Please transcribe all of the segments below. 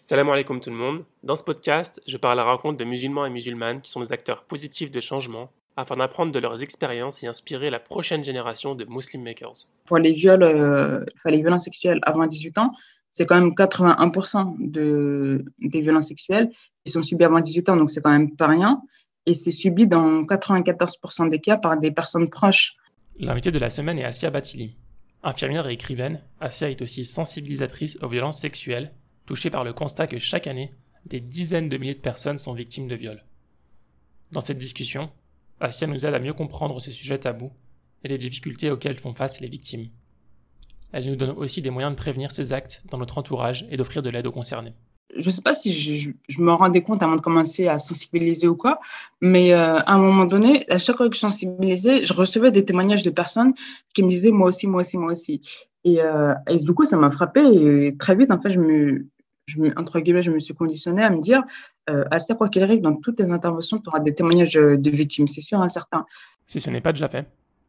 Salam alaikum tout le monde. Dans ce podcast, je parle à la rencontre de musulmans et musulmanes qui sont des acteurs positifs de changement afin d'apprendre de leurs expériences et inspirer la prochaine génération de Muslim Makers. Pour les viols, euh, enfin, les violences sexuelles avant 18 ans, c'est quand même 81% de, des violences sexuelles qui sont subies avant 18 ans, donc c'est quand même pas rien. Et c'est subi dans 94% des cas par des personnes proches. L'invité de la semaine est Asia Batili. Infirmière et écrivaine, Asia est aussi sensibilisatrice aux violences sexuelles, touchée par le constat que chaque année, des dizaines de milliers de personnes sont victimes de viols. Dans cette discussion, Asia nous aide à mieux comprendre ce sujet tabou et les difficultés auxquelles font face les victimes. Elle nous donne aussi des moyens de prévenir ces actes dans notre entourage et d'offrir de l'aide aux concernés. Je ne sais pas si je, me rendais compte avant de commencer à sensibiliser ou quoi, mais euh, à un moment donné, à chaque fois que je sensibilisais, je recevais des témoignages de personnes qui me disaient moi aussi, moi aussi, moi aussi. Et, euh, et du coup, ça m'a frappé et très vite, en fait, je me, je me, entre guillemets, je me suis conditionnée à me dire, euh, à ça, quoi qu'il arrive, dans toutes tes interventions, tu auras des témoignages de victimes, c'est sûr, certain. Si ce n'est pas déjà fait,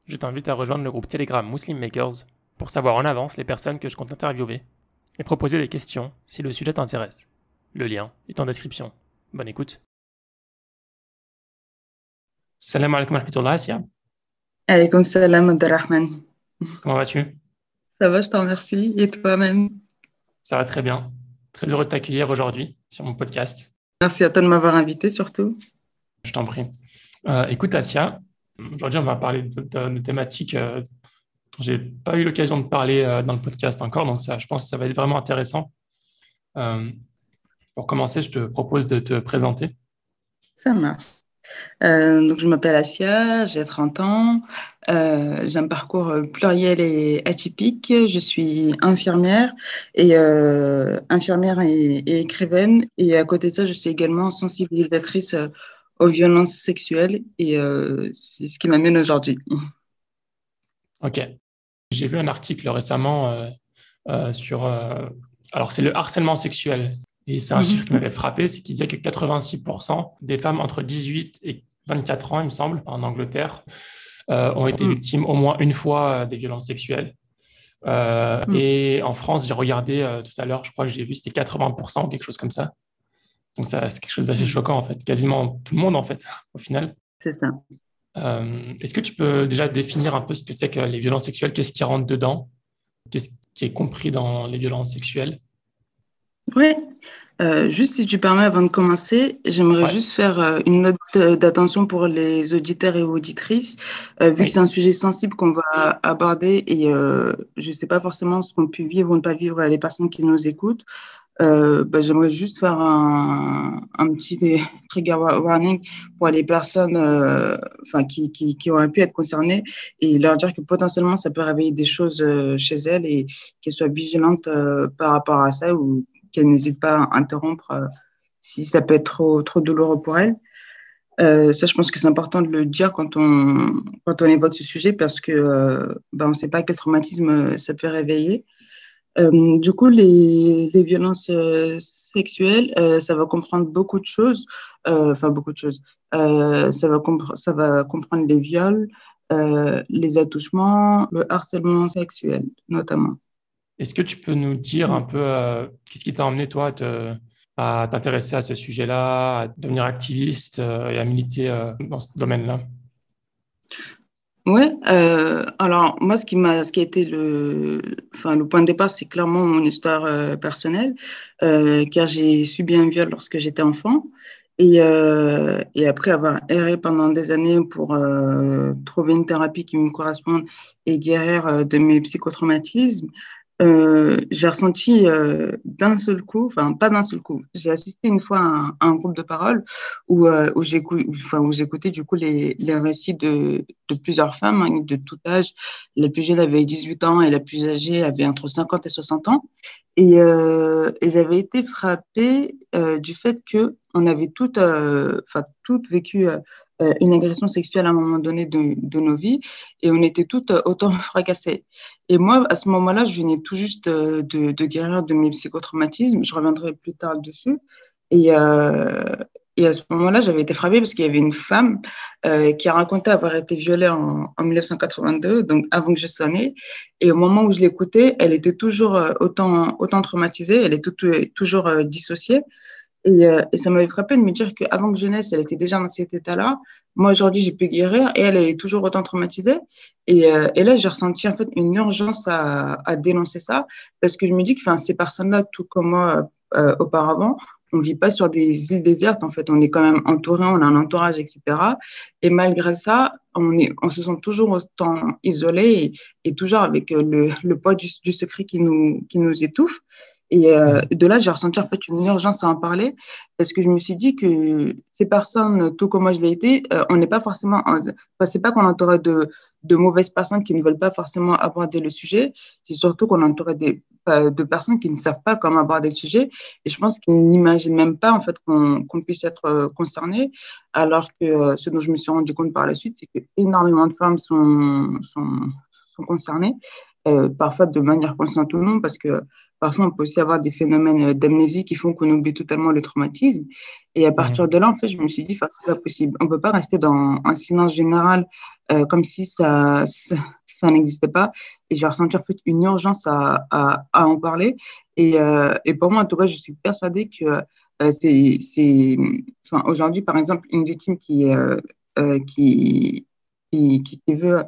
je t'invite à rejoindre le groupe Telegram Muslim Makers pour savoir en avance les personnes que je compte interviewer et proposer des questions si le sujet t'intéresse. Le lien est en description. Bonne écoute. Salam alaikum wa Asia. Alaikum salam, Abdelrahman. Comment vas-tu? Ça va, je t'en remercie. Et toi-même? Ça va très bien. Très heureux de t'accueillir aujourd'hui sur mon podcast. Merci à toi de m'avoir invité surtout. Je t'en prie. Euh, écoute, Asia, aujourd'hui, on va parler de, thématiques euh, dont je n'ai pas eu l'occasion de parler euh, dans le podcast encore, donc ça, je pense que ça va être vraiment intéressant. pour commencer, je te propose de te présenter. Ça marche. Euh, donc, je m'appelle Asia, j'ai 30 ans, euh, j'ai un parcours pluriel et atypique. Je suis infirmière et euh, infirmière et, écrivaine. Et à côté de ça, je suis également sensibilisatrice aux violences sexuelles et c'est ce qui m'amène aujourd'hui. Ok. J'ai vu un article récemment sur. alors, c'est le harcèlement sexuel. Et c'est un mhm. chiffre qui m'avait frappé, c'est qu'il disait que 86% des femmes entre 18 et 24 ans, il me semble, en Angleterre, euh, ont été mhm. victimes au moins une fois euh, des violences sexuelles. Euh, mhm. Et en France, j'ai regardé tout à l'heure, je crois que j'ai vu, c'était 80% ou quelque chose comme ça. Donc ça, c'est quelque chose d'assez choquant, en fait. Quasiment tout le monde, en fait, au final. C'est ça. Est-ce que tu peux déjà définir un peu ce que c'est que les violences sexuelles? Qu'est-ce qui rentre dedans? Qu'est-ce qui est compris dans les violences sexuelles? Oui, euh, juste si tu permets, avant de commencer, j'aimerais juste faire euh, une note d'attention pour les auditeurs et auditrices, euh, vu que c'est un sujet sensible qu'on va aborder et je ne sais pas forcément ce qu'ont pu vivre ou ne pas vivre les personnes qui nous écoutent. Bah, j'aimerais juste faire un, un, petit trigger warning pour les personnes enfin, qui, qui, qui, auraient pu être concernées et leur dire que potentiellement ça peut réveiller des choses chez elles et qu'elles soient vigilantes par rapport à ça ou qu'elle n'hésite pas à interrompre euh, si ça peut être trop, trop douloureux pour elle. Euh, ça, je pense que c'est important de le dire quand on, quand on évoque ce sujet parce que euh, ben, ne sait pas quel traumatisme ça peut réveiller. du coup, les, les violences sexuelles, ça va comprendre beaucoup de choses, enfin beaucoup de choses. ça, va ça va comprendre les viols, les attouchements, le harcèlement sexuel notamment. Est-ce que tu peux nous dire un peu euh, qu'est-ce qui t'a emmené, toi, à t'intéresser à ce sujet-là, à devenir activiste euh, et à militer euh, dans ce domaine-là? Oui, alors moi, ce qui, m'a, ce qui a été le, enfin, le point de départ, c'est clairement mon histoire personnelle, car j'ai subi un viol lorsque j'étais enfant. Et, et, après avoir erré pendant des années pour trouver une thérapie qui me corresponde et guérir de mes psychotraumatismes, euh, j'ai ressenti euh, d'un seul coup, enfin pas d'un seul coup, j'ai assisté une fois à un, groupe de parole où, euh, où j'écoutais du coup les, les récits de, de plusieurs femmes hein, de tout âge. La plus jeune avait 18 ans et la plus âgée avait entre 50 et 60 ans. Et, euh, et j'avais été frappée euh, du fait que on avait toutes, enfin toutes vécu euh, une agression sexuelle à un moment donné de, nos vies et on était toutes euh, autant fracassées. Et moi, à ce moment-là, je venais tout juste euh, de, guérir de mes psychotraumatismes. Je reviendrai plus tard dessus. Et, euh, à ce moment-là, j'avais été frappée parce qu'il y avait une femme euh, qui a raconté avoir été violée en, en, 1982, donc avant que je sois née. Et au moment où je l'écoutais, elle était toujours euh, autant, autant traumatisée, elle était toujours euh, dissociée. Et, euh, et ça m'avait frappé de me dire qu'avant que je naisse, elle était déjà dans cet état-là. Moi, aujourd'hui, j'ai pu guérir et elle, elle est toujours autant traumatisée. Et, euh, là, j'ai ressenti en fait une urgence à, dénoncer ça parce que je me dis que ces personnes-là, tout comme moi euh, auparavant, on vit pas sur des îles désertes. En fait, on est quand même entouré, on a un entourage, etc. Et malgré ça, on, se sent toujours autant isolé et, toujours avec le, poids du, secret qui nous étouffe. Et euh, de là, j'ai ressenti en fait une urgence à en parler parce que je me suis dit que ces personnes, tout comme moi je l'ai été, euh, on n'est pas forcément, enfin, c'est pas qu'on entourait de, de mauvaises personnes qui ne veulent pas forcément aborder le sujet, c'est surtout qu'on entourait des, de personnes qui ne savent pas comment aborder le sujet. Et je pense qu'ils n'imaginent même pas en fait qu'on qu puisse être euh, concerné, alors que euh, ce dont je me suis rendu compte par la suite, c'est que énormément de femmes sont, sont, sont concernées, euh, parfois de manière consciente ou non, parce que Parfois, on peut aussi avoir des phénomènes d'amnésie qui font qu'on oublie totalement le traumatisme. Et à partir de là, en fait, je me suis dit, c'est pas possible. On ne peut pas rester dans un silence général euh, comme si ça, ça, ça n'existait pas. Et j'ai ressenti en fait une urgence à, à, à en parler. Et, euh, et, pour moi, en tout cas, je suis persuadée que euh, c'est, enfin, aujourd'hui, par exemple, une victime qui, euh, euh, qui, qui, qui, veut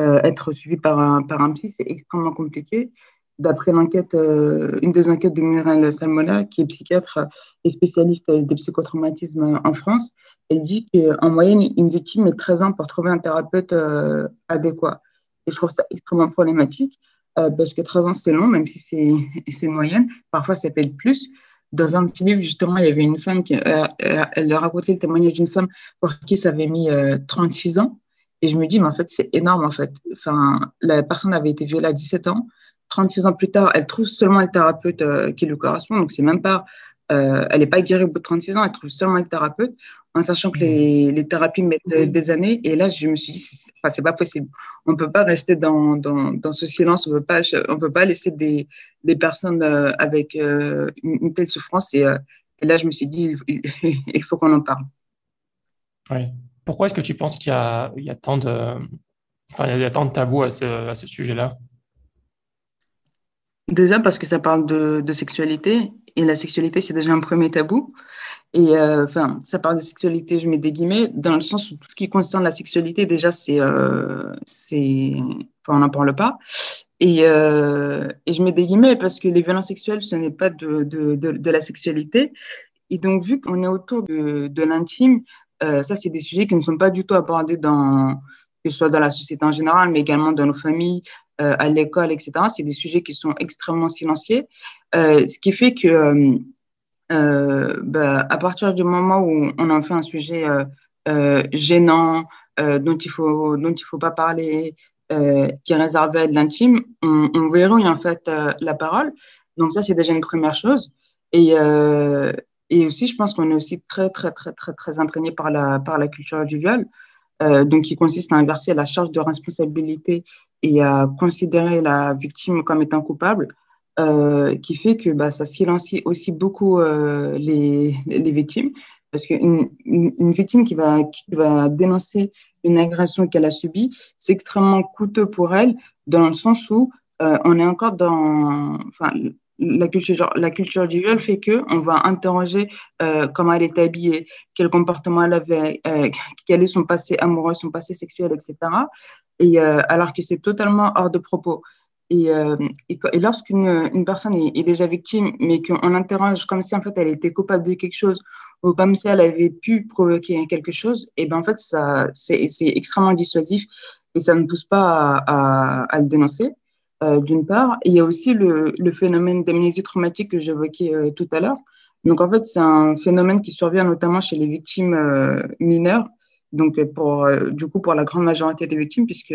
euh, être suivie par un, par un psy, c'est extrêmement compliqué d'après l'enquête, euh, une des enquêtes de Muriel Salmola, qui est psychiatre et spécialiste des psychotraumatismes en France, elle dit qu'en moyenne, une victime met 13 ans pour trouver un thérapeute euh, adéquat. Et je trouve ça extrêmement problématique euh, parce que 13 ans, c'est long, même si c'est moyenne. Parfois, ça peut être plus. Dans un petit livre, justement, il y avait une femme qui elle racontait le témoignage d'une femme pour qui ça avait mis 36 ans. Et je me dis, mais en fait, c'est énorme, en fait. Enfin, la personne avait été violée à 17 ans 36 ans plus tard, elle trouve seulement le thérapeute euh, qui lui correspond. Donc, c'est même pas, euh, elle n'est pas guérie au bout de 36 ans, elle trouve seulement le thérapeute, en sachant que les, les thérapies mettent euh, des années. Et là, je me suis dit, c'est enfin, pas possible. On ne peut pas rester dans, dans, dans, ce silence, on ne peut pas laisser des, des personnes avec une, une, telle souffrance. Et, et, là, je me suis dit, il, il faut qu'on en parle. Oui. Pourquoi est-ce que tu penses qu'il y a, il y a tant de, enfin, il y a tant de tabous à ce, à ce sujet-là? Déjà parce que ça parle de, sexualité et la sexualité c'est déjà un premier tabou. Et euh, enfin, ça parle de sexualité, je mets des guillemets, dans le sens où tout ce qui concerne la sexualité, déjà, c'est, euh, on n'en parle pas. Et, euh, et je mets des guillemets parce que les violences sexuelles, ce n'est pas de, de, la sexualité. Et donc, vu qu'on est autour de, de l'intime, euh, ça, c'est des sujets qui ne sont pas du tout abordés dans, que ce soit dans la société en général, mais également dans nos familles, euh, à l'école, etc. C'est des sujets qui sont extrêmement silencieux, euh, ce qui fait que euh, bah, à partir du moment où on en fait un sujet gênant, dont il faut dont il faut pas parler, qui est réservé à l'intime, on, on, verrouille en fait la parole. Donc ça, c'est déjà une première chose. Et aussi, je pense qu'on est aussi très, très, très, très, très imprégné par la culture du viol, euh, donc qui consiste à inverser la charge de responsabilité et à considérer la victime comme étant coupable, euh, qui fait que bah, ça silencie aussi beaucoup euh, les, les victimes. Parce qu'une une, victime qui va, qui va dénoncer une agression qu'elle a subie, c'est extrêmement coûteux pour elle, dans le sens où euh, on est encore dans. La culture, la culture du viol fait que on va interroger euh, comment elle est habillée, quel comportement elle avait, euh, quel est son passé amoureux, son passé sexuel, etc. Et euh, alors que c'est totalement hors de propos. Et, et, et lorsqu'une une personne est, déjà victime, mais qu'on interroge comme si en fait elle était coupable de quelque chose ou comme si elle avait pu provoquer quelque chose, et ben en fait ça c'est extrêmement dissuasif et ça ne pousse pas à, à le dénoncer euh, d'une part. Il y a aussi le, le phénomène d'amnésie traumatique que j'évoquais euh, tout à l'heure. Donc, en fait, c'est un phénomène qui survient notamment chez les victimes euh, mineures. Donc, pour, du coup, pour la grande majorité des victimes, puisque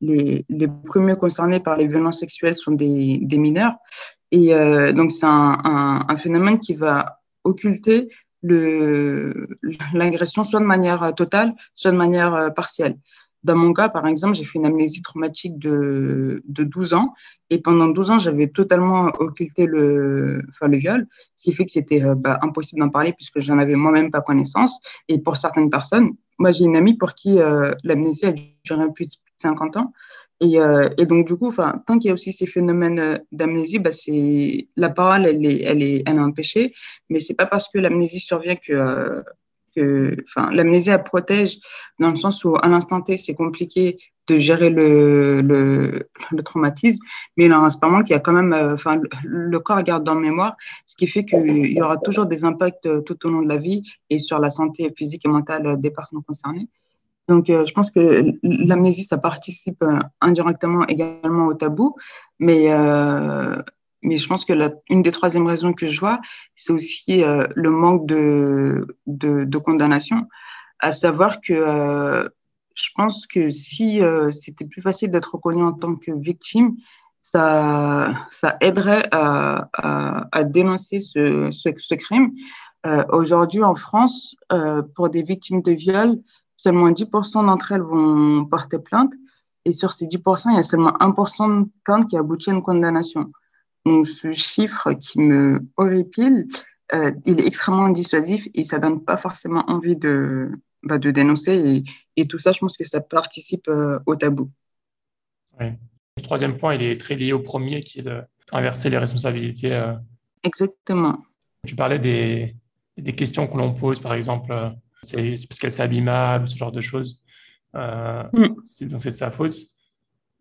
les, les premiers concernés par les violences sexuelles sont des, des mineurs. Et donc, c'est un, un, un, phénomène qui va occulter l'agression soit de manière totale, soit de manière partielle. Dans mon cas, par exemple, j'ai fait une amnésie traumatique de, de 12 ans. Et pendant 12 ans, j'avais totalement occulté le, enfin, le viol, ce qui fait que c'était euh, bah, impossible d'en parler puisque j'en avais moi-même pas connaissance. Et pour certaines personnes, moi, j'ai une amie pour qui euh, l'amnésie a duré plus de 50 ans. Et, euh, et donc, du coup, tant qu'il y a aussi ces phénomènes d'amnésie, bah, la parole, elle est, elle est, elle est empêchée. Mais c'est pas parce que l'amnésie survient que enfin, l'amnésie, elle protège dans le sens où, à l'instant T, c'est compliqué de gérer le, le, traumatisme, mais il en reste pas moins qu'il y a quand même, euh, enfin, le corps garde dans mémoire, ce qui fait qu'il y aura toujours des impacts euh, tout au long de la vie et sur la santé physique et mentale des personnes concernées. Donc, euh, je pense que l'amnésie, ça participe indirectement également au tabou, mais mais je pense que la, une des troisièmes raisons que je vois, c'est aussi euh, le manque de, de, condamnation, à savoir que euh, je pense que si euh, c'était plus facile d'être reconnu en tant que victime, ça, ça aiderait à, à, dénoncer ce, ce, ce crime. Aujourd'hui, en France, pour des victimes de viol, seulement 10% d'entre elles vont porter plainte. Et sur ces 10%, il y a seulement 1% de plaintes qui aboutit à une condamnation. Donc, ce chiffre qui me horripile, euh, il est extrêmement dissuasif et ça donne pas forcément envie de, bah, de dénoncer. Et, et, tout ça, je pense que ça participe euh, au tabou. Oui. Le troisième point, il est très lié au premier, qui est d'inverser les responsabilités. Euh... Exactement. Tu parlais des, des questions que l'on pose, par exemple, c'est parce qu'elle s'est abîmable, ce genre de choses. Mm. Donc, c'est de sa faute.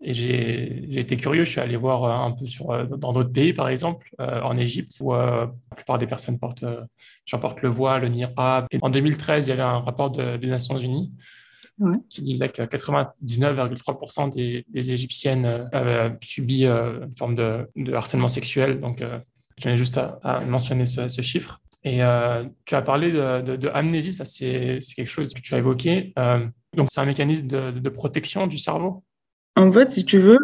Et j'ai été curieux, je suis allé voir euh, un peu sur, euh, dans d'autres pays, par exemple, euh, en Égypte, où euh, la plupart des personnes portent, euh, portent le voile, le niqab. Et en 2013, il y avait un rapport de, des Nations Unies ouais. qui disait que 99,3% des, des, Égyptiennes avaient subi une forme de, de, harcèlement sexuel. Donc, je tenais juste à, à mentionner ce, ce, chiffre. Et tu as parlé de, de, de amnésie, ça c'est quelque chose que tu as évoqué. donc, c'est un mécanisme de, de protection du cerveau en fait, si tu veux,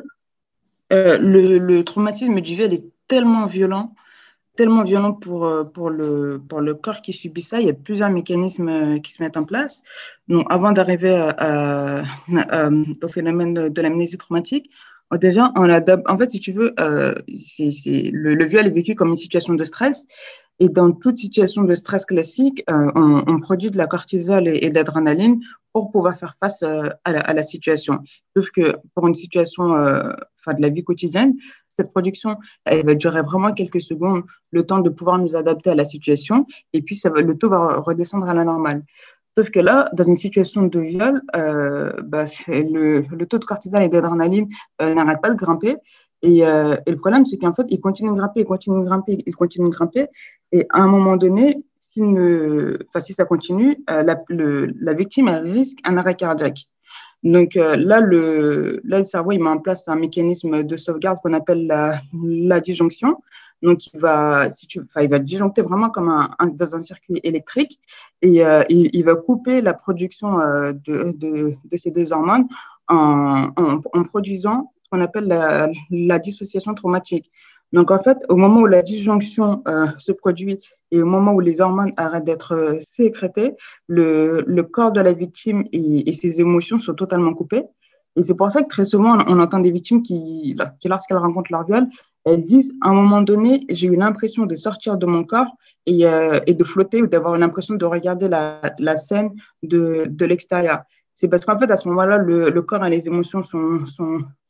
euh, le, traumatisme du viol est tellement violent, tellement violent pour, euh, pour, le, pour le corps qui subit ça. Il y a plusieurs mécanismes euh, qui se mettent en place. Donc, avant d'arriver au phénomène de, l'amnésie traumatique, déjà, on en fait, si tu veux, c'est, le viol est vécu comme une situation de stress. Et dans toute situation de stress classique, euh, on, produit de la cortisol et, et de l'adrénaline pour pouvoir faire face euh, à, la, situation. Sauf que pour une situation euh, de la vie quotidienne, cette production, elle va durer vraiment quelques secondes, le temps de pouvoir nous adapter à la situation, et puis le taux va redescendre à la normale. Sauf que là, dans une situation de viol, bah, le, taux de cortisol et d'adrénaline n'arrête pas de grimper. Et, euh, et le problème, c'est qu'en fait, il continue de grimper, il continue de grimper, il continue de grimper. Et à un moment donné, ne, si ça continue, euh, la, le, la, victime elle risque un arrêt cardiaque. Donc euh, là, le, là, le cerveau il met en place un mécanisme de sauvegarde qu'on appelle la, la, disjonction. Donc il va, si tu, enfin, il va disjoncter vraiment comme un, dans un circuit électrique et euh, il, va couper la production euh, de, de, de, ces deux hormones en, en, en produisant qu'on appelle la, dissociation traumatique. Donc, en fait, au moment où la disjonction euh, se produit et au moment où les hormones arrêtent d'être euh, sécrétées, le, corps de la victime et, ses émotions sont totalement coupés. Et c'est pour ça que très souvent, on, entend des victimes qui, lorsqu'elles rencontrent leur viol, elles disent, à un moment donné, j'ai eu l'impression de sortir de mon corps et, euh, de flotter ou d'avoir l'impression de regarder la, scène de, l'extérieur. C'est parce qu'en fait, à ce moment-là, le, corps et les émotions sont,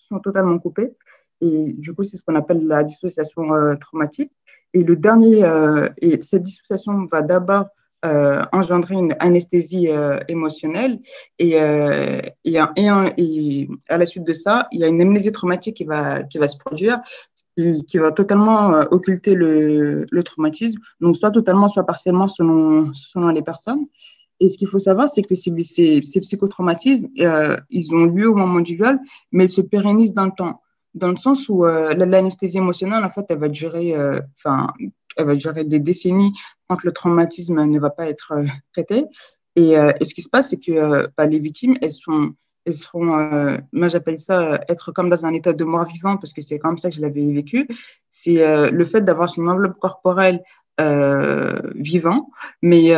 sont totalement coupés. Et du coup, c'est ce qu'on appelle la dissociation euh, traumatique. Et le dernier, euh, et cette dissociation va d'abord euh, engendrer une anesthésie émotionnelle et, et, à la suite de ça, il y a une amnésie traumatique qui va, qui va se produire, qui, va totalement occulter le, le, traumatisme, donc soit totalement, soit partiellement selon, selon les personnes. Et ce qu'il faut savoir, c'est que ces, ces, ces psychotraumatismes, ils ont lieu au moment du viol, mais ils se pérennisent dans le temps dans le sens où euh, l'anesthésie émotionnelle, en fait, elle va durer, euh, enfin, elle va durer des décennies quand le traumatisme ne va pas être euh, traité. Et, euh, ce qui se passe, c'est que euh, bah, les victimes, elles sont, elles seront, euh, moi j'appelle ça être comme dans un état de mort vivant parce que c'est comme ça que je l'avais vécu. C'est le fait d'avoir une enveloppe corporelle vivant, mais,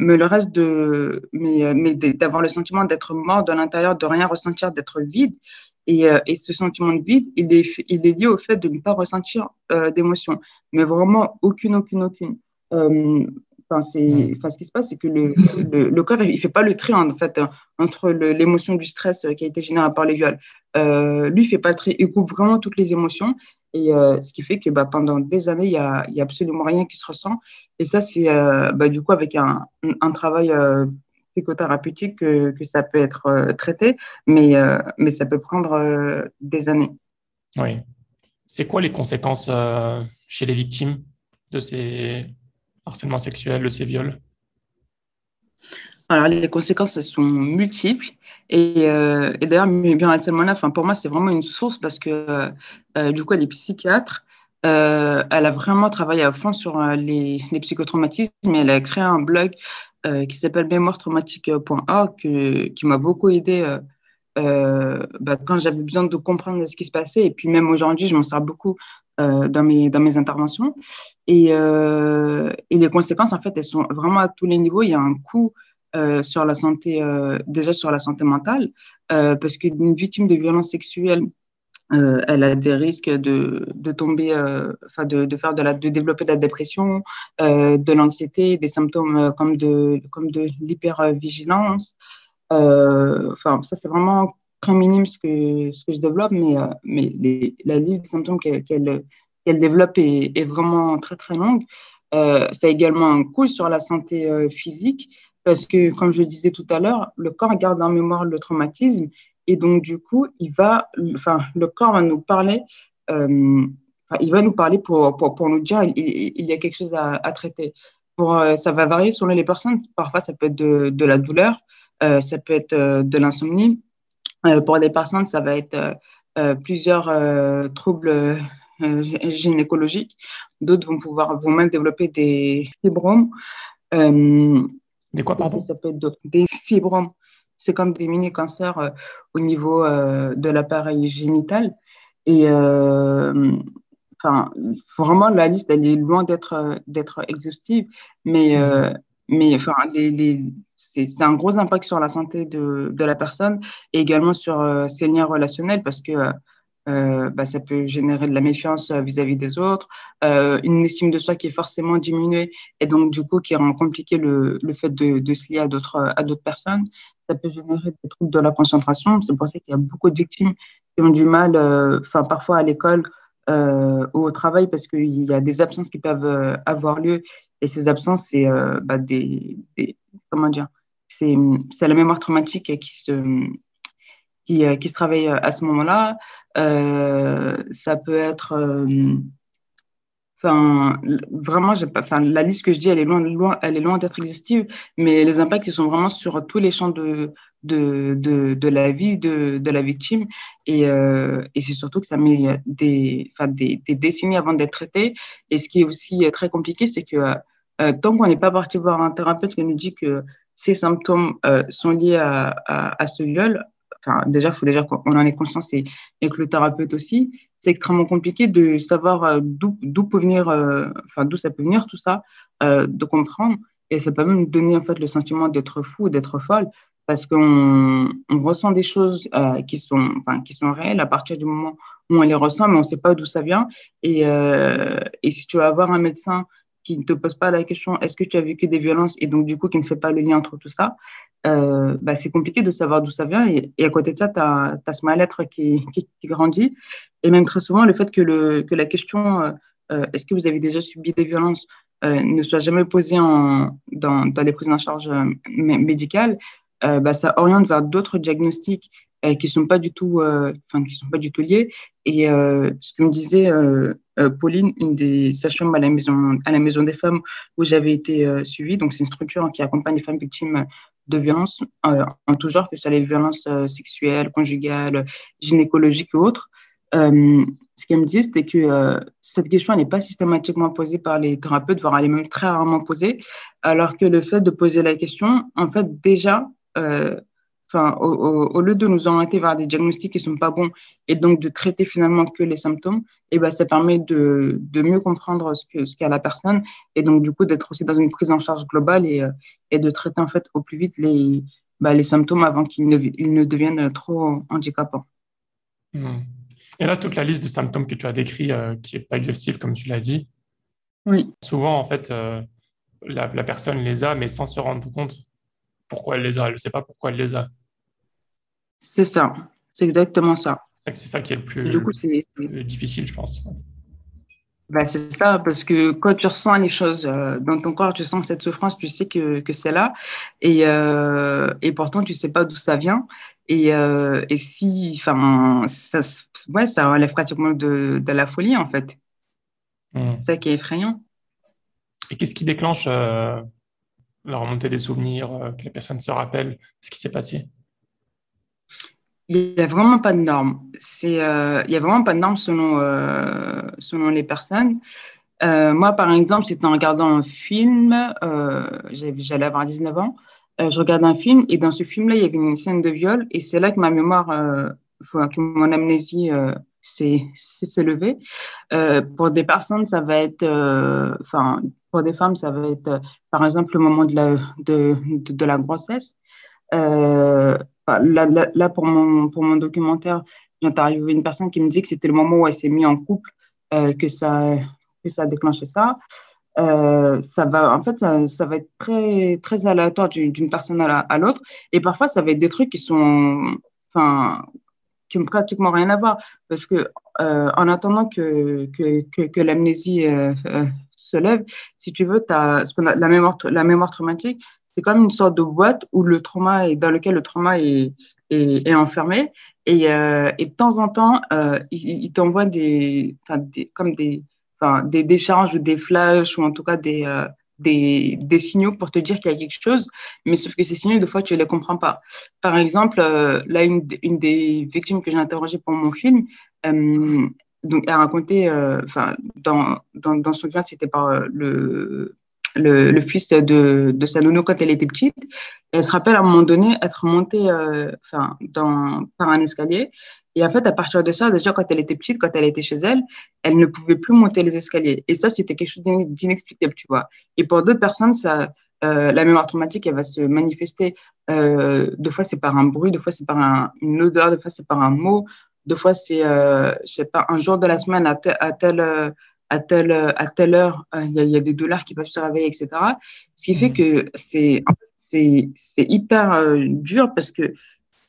mais le reste de, mais, mais d'avoir le sentiment d'être mort de l'intérieur, de rien ressentir, d'être vide. Et, et, ce sentiment de vide, il est, il est lié au fait de ne pas ressentir d'émotion, mais vraiment aucune, aucune, aucune. Enfin, c'est, enfin, ce qui se passe, c'est que le, le, le, corps, il fait pas le tri en fait entre l'émotion du stress qui a été générée par les viols. Euh, lui, il fait pas le tri, il coupe vraiment toutes les émotions. Et euh, ce qui fait que bah, pendant des années, il y a, y a, absolument rien qui se ressent. Et ça, c'est euh, bah, du coup avec un, un travail euh, psychothérapeutique que, que, ça peut être euh, traité, mais, mais ça peut prendre des années. Oui. C'est quoi les conséquences chez les victimes de ces harcèlement sexuel, de ces viols? Alors, les conséquences, elles sont multiples. Et, euh, et d'ailleurs, bien harcèlement enfin, pour moi, c'est vraiment une source parce que, euh, du coup, elle est psychiatre. Euh, elle a vraiment travaillé à fond sur euh, les, psychotraumatismes et elle a créé un blog euh, qui s'appelle mémoiretraumatique.org qui m'a beaucoup aidé bah, quand j'avais besoin de comprendre ce qui se passait. Et puis, même aujourd'hui, je m'en sers beaucoup dans, mes, dans mes interventions. Et les conséquences, en fait, elles sont vraiment à tous les niveaux. Il y a un coût euh, sur la santé, euh, déjà sur la santé mentale, euh, parce qu'une victime de violences sexuelles, elle a des risques de, de tomber, enfin de, de, faire de la, de développer de la dépression, de l'anxiété, des symptômes comme de, comme de l'hypervigilance. Enfin, ça c'est vraiment très minime ce que, ce que je développe, mais, mais la liste des symptômes qu'elle qu'elle développe est, est, vraiment très très longue. ça a également un coût sur la santé physique. Parce que, comme je le disais tout à l'heure, le corps garde en mémoire le traumatisme et donc, du coup, il va, enfin, le corps va nous parler, euh, il va nous parler pour, pour, nous dire il, y a quelque chose à, traiter. Pour, euh, ça va varier selon les personnes. Parfois, ça peut être de, la douleur, euh, ça peut être de l'insomnie. Pour des personnes, ça va être plusieurs troubles gynécologiques. D'autres vont pouvoir même développer des fibromes. Des quoi, pardon? Ça peut être des fibromes. C'est comme des mini-cancers euh, au niveau euh, de l'appareil génital. Et euh, enfin, vraiment, la liste, elle est loin d'être exhaustive, mais, mmh. mais enfin, les, les, c'est un gros impact sur la santé de, de la personne et également sur ses liens relationnels parce que euh, bah, ça peut générer de la méfiance euh, vis-à-vis des autres, euh, une estime de soi qui est forcément diminuée et donc du coup qui rend compliqué le, le fait de, de, se lier à d'autres à d'autres personnes. Ça peut générer des troubles de la concentration. C'est pour ça qu'il y a beaucoup de victimes qui ont du mal, euh, enfin parfois à l'école euh, ou au travail parce qu'il y a des absences qui peuvent avoir lieu et ces absences c'est bah, des, comment dire c'est la mémoire traumatique qui se qui, qui se travaille à ce moment-là. Euh, ça peut être euh, Enfin, vraiment, enfin, la liste que je dis, elle est loin, loin, loin d'être exhaustive, mais les impacts, ils sont vraiment sur tous les champs de, de, de, la vie de, de la victime. Et, euh, c'est surtout que ça met des, des, décennies avant d'être traité. Et ce qui est aussi très compliqué, c'est que euh, tant qu'on n'est pas parti voir un thérapeute qui nous dit que ces symptômes euh, sont liés à, à, à ce viol, déjà, il faut déjà qu'on en ait conscience et, et, que le thérapeute aussi. C'est extrêmement compliqué de savoir euh, d'où peut venir, euh, enfin, d'où ça peut venir tout ça, euh, de comprendre. Et ça peut même donner en fait le sentiment d'être fou, d'être folle, parce qu'on on ressent des choses euh, qui sont, enfin, qui sont réelles à partir du moment où on les ressent, mais on ne sait pas d'où ça vient. Et, euh, et si tu vas avoir un médecin qui ne te pose pas la question est-ce que tu as vécu des violences et donc du coup qui ne fait pas le lien entre tout ça, euh, bah, c'est compliqué de savoir d'où ça vient. Et, à côté de ça, tu as, ce mal-être qui, qui, qui, grandit. Et même très souvent, le fait que, le, que la question euh, euh est-ce que vous avez déjà subi des violences euh, ne soit jamais posée en, dans, dans les prises en charge euh, médicales, bah, ça oriente vers d'autres diagnostics euh, qui sont pas du tout, euh, enfin qui sont pas du tout liés. Et euh, ce que me disait Pauline, une des sages-femmes à la maison à la maison des femmes où j'avais été suivie, donc c'est une structure qui accompagne les femmes victimes de violences en tout genre, que ce soit les violences sexuelles, conjugales, gynécologiques ou autres. ce qu'elle me dit, c'était que cette question n'est pas systématiquement posée par les thérapeutes, voire elle est même très rarement posée, alors que le fait de poser la question, en fait, déjà, enfin, au, lieu de nous orienter vers des diagnostics qui ne sont pas bons et donc de traiter finalement que les symptômes, et eh ben, ça permet de, de mieux comprendre ce qu'a ce la personne et donc du coup d'être aussi dans une prise en charge globale et, euh, et de traiter en fait au plus vite les, bah, les symptômes avant qu'ils ne, ils ne deviennent trop handicapants. Hmm. Et là, toute la liste de symptômes que tu as décrit, euh, qui n'est pas exhaustive comme tu l'as dit, oui. souvent en fait, euh, la, la personne les a, mais sans se rendre compte pourquoi elle les a. Elle ne sait pas pourquoi elle les a. C'est ça, c'est exactement ça. C'est ça qui est le plus, difficile, je pense. Bah, c'est ça, parce que quand tu ressens les choses euh, dans ton corps, tu sens cette souffrance, tu sais que, que c'est là, et, euh, et pourtant tu sais pas d'où ça vient. Et, euh, et si, enfin, ça, ouais, ça relève pratiquement de, de la folie en fait. Hmm. C'est ça qui est effrayant. Et qu'est-ce qui déclenche la remontée des souvenirs, que les personnes se rappellent ce qui s'est passé? Il n'y a vraiment pas de normes. C'est, euh, il n'y a vraiment pas de normes selon, euh, selon les personnes. Euh, moi, par exemple, c'était en regardant un film, j'allais avoir 19 ans, je regardais un film et dans ce film-là, il y avait une scène de viol et c'est là que ma mémoire, que mon amnésie s'est, s'est levée. pour des personnes, ça va être, enfin, pour des femmes, ça va être, par exemple, le moment de la, de, de, de la grossesse. Là, pour, mon, documentaire, j'ai interviewé une personne qui me disait que c'était le moment où elle s'est mise en couple euh, que, ça, que ça a déclenché ça. Euh, ça va, en fait, ça, va être très, aléatoire d'une personne à l'autre. Et parfois, ça va être des trucs qui sont, enfin, qui n'ont pratiquement rien à voir. Parce que, euh, en attendant que, l'amnésie se lève, si tu veux, as, la, mémoire, la mémoire traumatique, c'est comme une sorte de boîte où le trauma est, dans lequel le trauma est, est, enfermé. Et, euh, et, de temps en temps, euh, il, t'envoie des, des, comme des, des décharges ou des flashs ou en tout cas des, euh, des, des, signaux pour te dire qu'il y a quelque chose, mais sauf que ces signaux, des fois, tu ne les comprends pas. Par exemple, là, une, une, des victimes que j'ai interrogées pour mon film, euh, donc, elle a raconté, enfin, dans, dans, dans son film, c'était par le le, le, fils de, de sa nounou quand elle était petite. elle se rappelle à un moment donné être montée euh, enfin, dans, par un escalier. Et en fait, à partir de ça, déjà quand elle était petite, quand elle était chez elle, elle ne pouvait plus monter les escaliers. Et ça, c'était quelque chose d'inexplicable, tu vois. Et pour d'autres personnes, ça, euh, la mémoire traumatique, elle va se manifester. Euh, deux fois, c'est par un bruit, deux fois, c'est par un, une odeur, deux fois, c'est par un mot, deux fois, c'est, euh, je sais pas, un jour de la semaine à, à tel à telle, à telle heure, euh, il y, a des dollars qui peuvent se réveiller, etc. Ce qui fait mmh. que c'est hyper euh, dur parce que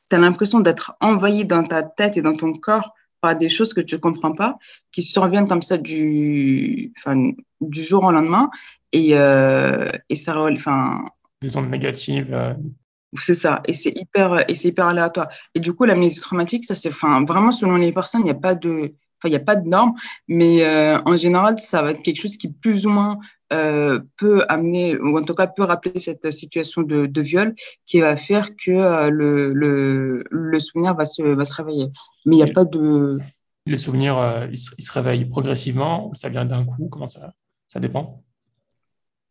tu as l'impression d'être envahi dans ta tête et dans ton corps par des choses que tu ne comprends pas, qui surviennent comme ça du, du jour au lendemain. Et, euh, et ça, enfin, des ondes négatives. C'est ça, et c'est hyper, et hyper aléatoire. Et du coup, l'amnésie traumatique, ça c'est, enfin, vraiment selon les personnes, il n'y a pas de, il n'y a pas de normes, mais euh, en général, ça va être quelque chose qui plus ou moins euh, peut amener, ou en tout cas peut rappeler cette situation de, de viol qui va faire que euh, le, le, le, souvenir va se, va se réveiller. Mais il n'y a pas de... Les souvenirs, ils, se, ils, se, réveillent progressivement ou ça vient d'un coup? Comment ça, ça dépend?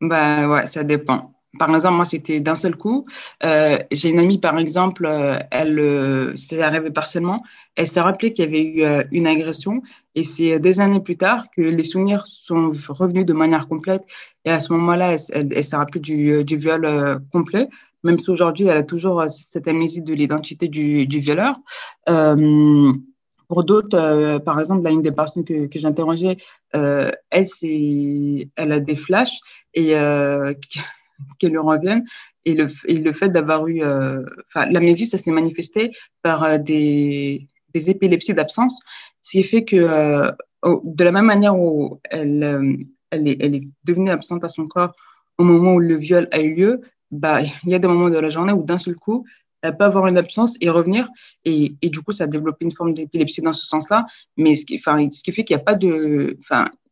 Bah, ouais, ça dépend par exemple, moi, c'était d'un seul coup. Euh, j'ai une amie, par exemple, euh, elle euh, s'est arrivé partiellement. Elle s'est rappelée qu'il y avait eu euh, une agression et c'est des années plus tard que les souvenirs sont revenus de manière complète. Et à ce moment-là, elle, s'est rappelée du, viol complet, même si aujourd'hui, elle a toujours cette amnésie de l'identité du, violeur. pour d'autres, par exemple, là, une des personnes que, interrogées, elle, elle a des flashs et qu'elle lui revienne. Et le, le fait d'avoir eu. Euh, enfin, l'amnésie, ça s'est manifesté par euh, des, des épilepsies d'absence, ce qui fait que, euh, de la même manière où elle, elle, est, elle est devenue absente à son corps au moment où le viol a eu lieu, bah, il y a des moments de la journée où d'un seul coup, elle peut avoir une absence et revenir. Et, et du coup, ça a développé une forme d'épilepsie dans ce sens-là. Mais ce qui, ce qui fait qu'il n'y a pas de.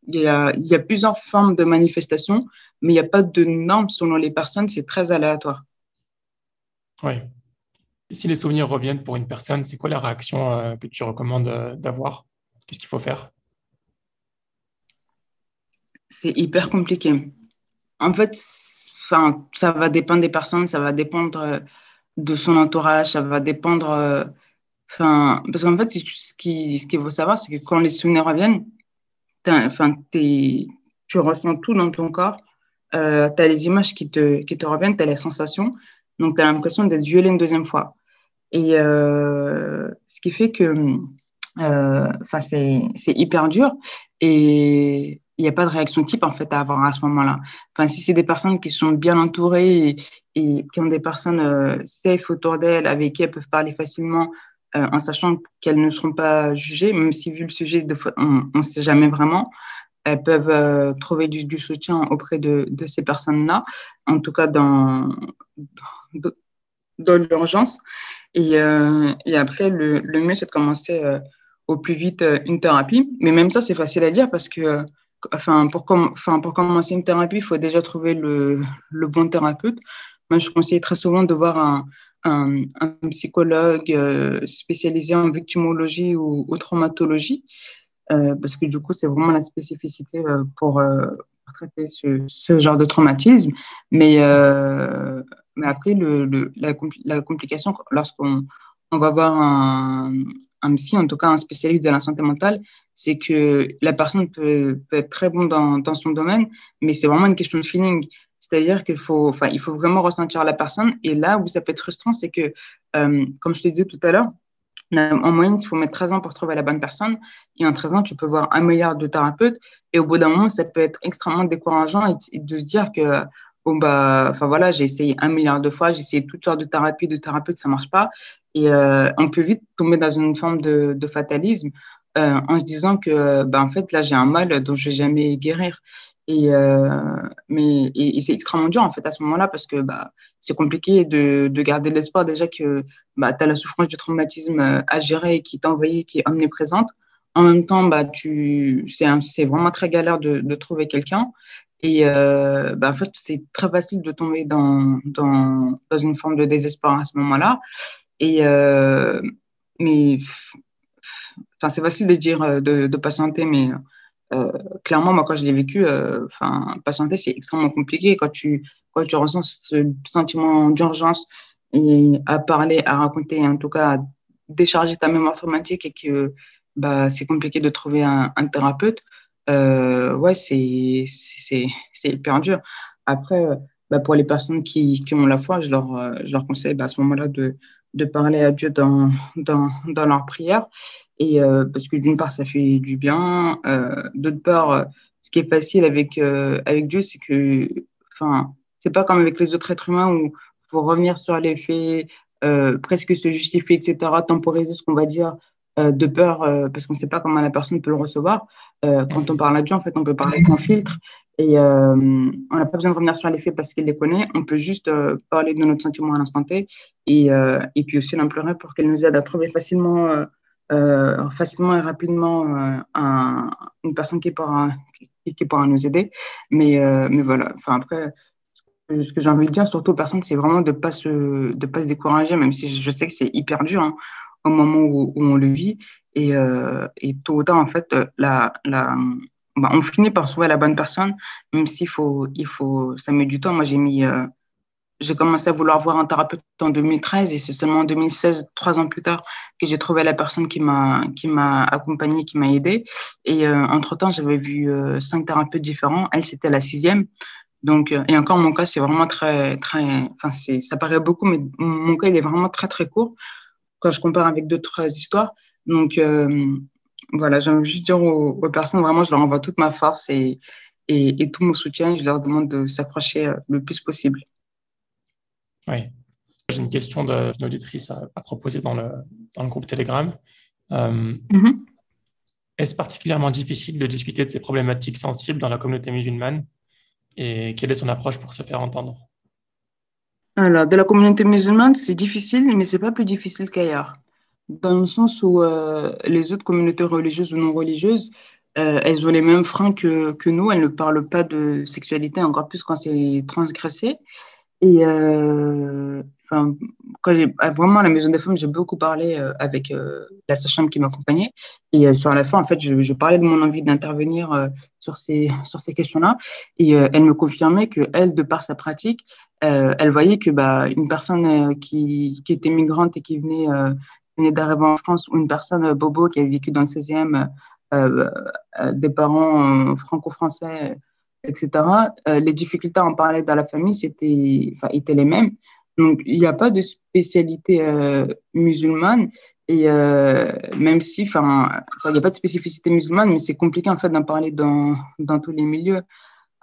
Il y, a, il y a plusieurs formes de manifestations mais il n'y a pas de normes selon les personnes, c'est très aléatoire. Oui. Si les souvenirs reviennent pour une personne, c'est quoi la réaction euh, que tu recommandes euh, d'avoir? Qu'est-ce qu'il faut faire? C'est hyper compliqué. En fait, ça va dépendre des personnes, ça va dépendre de son entourage, ça va dépendre. Euh, enfin, parce qu'en fait, ce qu'il ce qu'il faut savoir, c'est que quand les souvenirs reviennent, enfin, tu ressens tout dans ton corps. Euh, tu as les images qui te, qui te reviennent, tu as les sensations. Donc, tu as l'impression d'être violé une deuxième fois. Et euh, ce qui fait que euh, c'est hyper dur. Et il n'y a pas de réaction type en fait à avoir à ce moment-là. Enfin, si c'est des personnes qui sont bien entourées et, qui ont des personnes euh, safe autour d'elles, avec qui elles peuvent parler facilement, euh, en sachant qu'elles ne seront pas jugées, même si vu le sujet, de, on ne sait jamais vraiment, elles peuvent euh, trouver du, soutien auprès de, de ces personnes-là, en tout cas dans, dans, l'urgence. Et, et, après, le, le mieux, c'est de commencer au plus vite une thérapie. Mais même ça, c'est facile à dire parce que enfin, pour, enfin, pour commencer une thérapie, il faut déjà trouver le, le, bon thérapeute. Moi, je conseille très souvent de voir un, un, psychologue euh, spécialisé en victimologie ou, ou traumatologie, euh, parce que du coup, c'est vraiment la spécificité euh, pour, traiter ce, genre de traumatisme. Mais, mais après, la, complication, lorsqu'on on va voir un, un psy, en tout cas un spécialiste de la santé mentale, c'est que la personne peut, peut être très bon dans, dans, son domaine, mais c'est vraiment une question de feeling. C'est-à-dire qu'il faut, enfin, il faut vraiment ressentir la personne. Et là où ça peut être frustrant, c'est que, euh, comme je te disais tout à l'heure, en moyenne, il faut mettre 13 ans pour trouver la bonne personne. Et en 13 ans, tu peux voir un milliard de thérapeutes. Et au bout d'un moment, ça peut être extrêmement décourageant de se dire que, bon, bah, enfin voilà, j'ai essayé un milliard de fois, j'ai essayé toutes sortes de thérapies, de thérapeutes, ça marche pas. Et euh, on peut vite tomber dans une forme de, fatalisme euh, en se disant que, bah, en fait, là, j'ai un mal dont je vais jamais guérir. Et, euh, mais, c'est extrêmement dur, en fait, à ce moment-là, parce que bah, c'est compliqué de, de garder l'espoir déjà que bah, tu as la souffrance du traumatisme euh, à gérer et qui est envoyée, qui est omniprésente. En même temps, bah, c'est vraiment très galère de, trouver quelqu'un. Et euh, bah, en fait, c'est très facile de tomber dans, une forme de désespoir à ce moment-là. Et mais c'est facile de dire de, patienter, mais clairement moi quand je l'ai vécu, euh, enfin patienter c'est extrêmement compliqué quand tu quand tu ressens ce sentiment d'urgence et à parler, à raconter, en tout cas à décharger ta mémoire traumatique et que bah c'est compliqué de trouver un, un thérapeute. Euh, ouais c'est c'est c'est hyper dur. Après bah, pour les personnes qui, qui ont la foi, je leur, je leur conseille bah, à ce moment-là de, de parler à Dieu dans, dans, dans leur prière. Et euh, parce que d'une part, ça fait du bien. Euh, D'autre part, ce qui est facile avec, euh, avec Dieu, c'est que, enfin, c'est pas comme avec les autres êtres humains où faut revenir sur les faits, euh, presque se justifier, etc., temporiser ce qu'on va dire euh, de peur, parce qu'on ne sait pas comment la personne peut le recevoir. quand on parle à Dieu, en fait, on peut parler sans filtre. Et euh, on n'a pas besoin de revenir sur les faits parce qu'il les connaît. On peut juste euh, parler de notre sentiment à l'instant T et, euh, et puis aussi l'implorer pour qu'elle nous aide à trouver facilement, euh, euh, facilement et rapidement un, une personne qui pourra, qui, qui pourra nous aider. Mais, mais voilà. Enfin après, ce que j'ai envie de dire surtout aux personnes, c'est vraiment de pas se, de pas se décourager, même si je sais que c'est hyper dur hein, au moment où, où, on le vit. Et, et tôt ou tard, en fait, la, la bah, on finit par trouver la bonne personne, même s'il faut, il faut, ça met du temps. Moi, j'ai mis, euh, j'ai commencé à vouloir voir un thérapeute en 2013 et c'est seulement en 2016, trois ans plus tard, que j'ai trouvé la personne qui m'a, qui m'a accompagné, qui m'a aidé. Et euh, entre temps, j'avais vu euh, cinq thérapeutes différents. Elle, c'était la sixième. Donc, euh, et encore, mon cas, c'est vraiment très, très, enfin, ça paraît beaucoup, mais mon cas, il est vraiment très, très court quand je compare avec d'autres histoires. Donc, euh, voilà, j'aimerais juste dire aux, personnes, vraiment, je leur envoie toute ma force et, et, et tout mon soutien. Je leur demande de s'accrocher le plus possible. Oui. J'ai une question d'une auditrice à, à, proposer dans le, dans le groupe Telegram. Euh, mm -hmm. Est-ce particulièrement difficile de discuter de ces problématiques sensibles dans la communauté musulmane? Et quelle est son approche pour se faire entendre? Alors, de la communauté musulmane, c'est difficile, mais c'est pas plus difficile qu'ailleurs dans le sens où euh, les autres communautés religieuses ou non religieuses, euh, elles ont les mêmes freins que, que nous. Elles ne parlent pas de sexualité, encore plus quand c'est transgressé. Et euh, quand j'ai ah, vraiment à la maison des femmes, j'ai beaucoup parlé euh, avec euh, la sage-femme qui m'accompagnait. Et sur la fin, en fait, je, je parlais de mon envie d'intervenir sur ces, sur ces questions-là. Et elle me confirmait que elle, de par sa pratique, elle voyait que bah, une personne qui, qui était migrante et qui venait, venait d'arriver en France, ou une personne bobo qui avait vécu dans le 16e, des parents franco-français, etc., les difficultés à en parler dans la famille c'était, étaient les mêmes. Donc, il n'y a pas de spécialité euh, musulmane. Et euh, même si, enfin, il n'y a pas de spécificité musulmane, mais c'est compliqué en fait d'en parler dans, dans tous les milieux.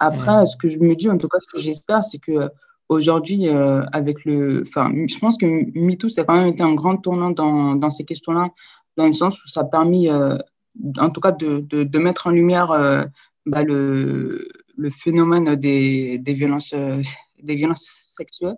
Après, ce que je me dis, en tout cas, ce que j'espère, c'est que aujourd'hui, euh, avec le, enfin, je pense que MeToo, ça a quand même été un grand tournant dans, dans ces questions-là, dans le sens où ça a permis, en tout cas, de, de, de mettre en lumière bah, le, le phénomène des, des violences, des violences sexuelles.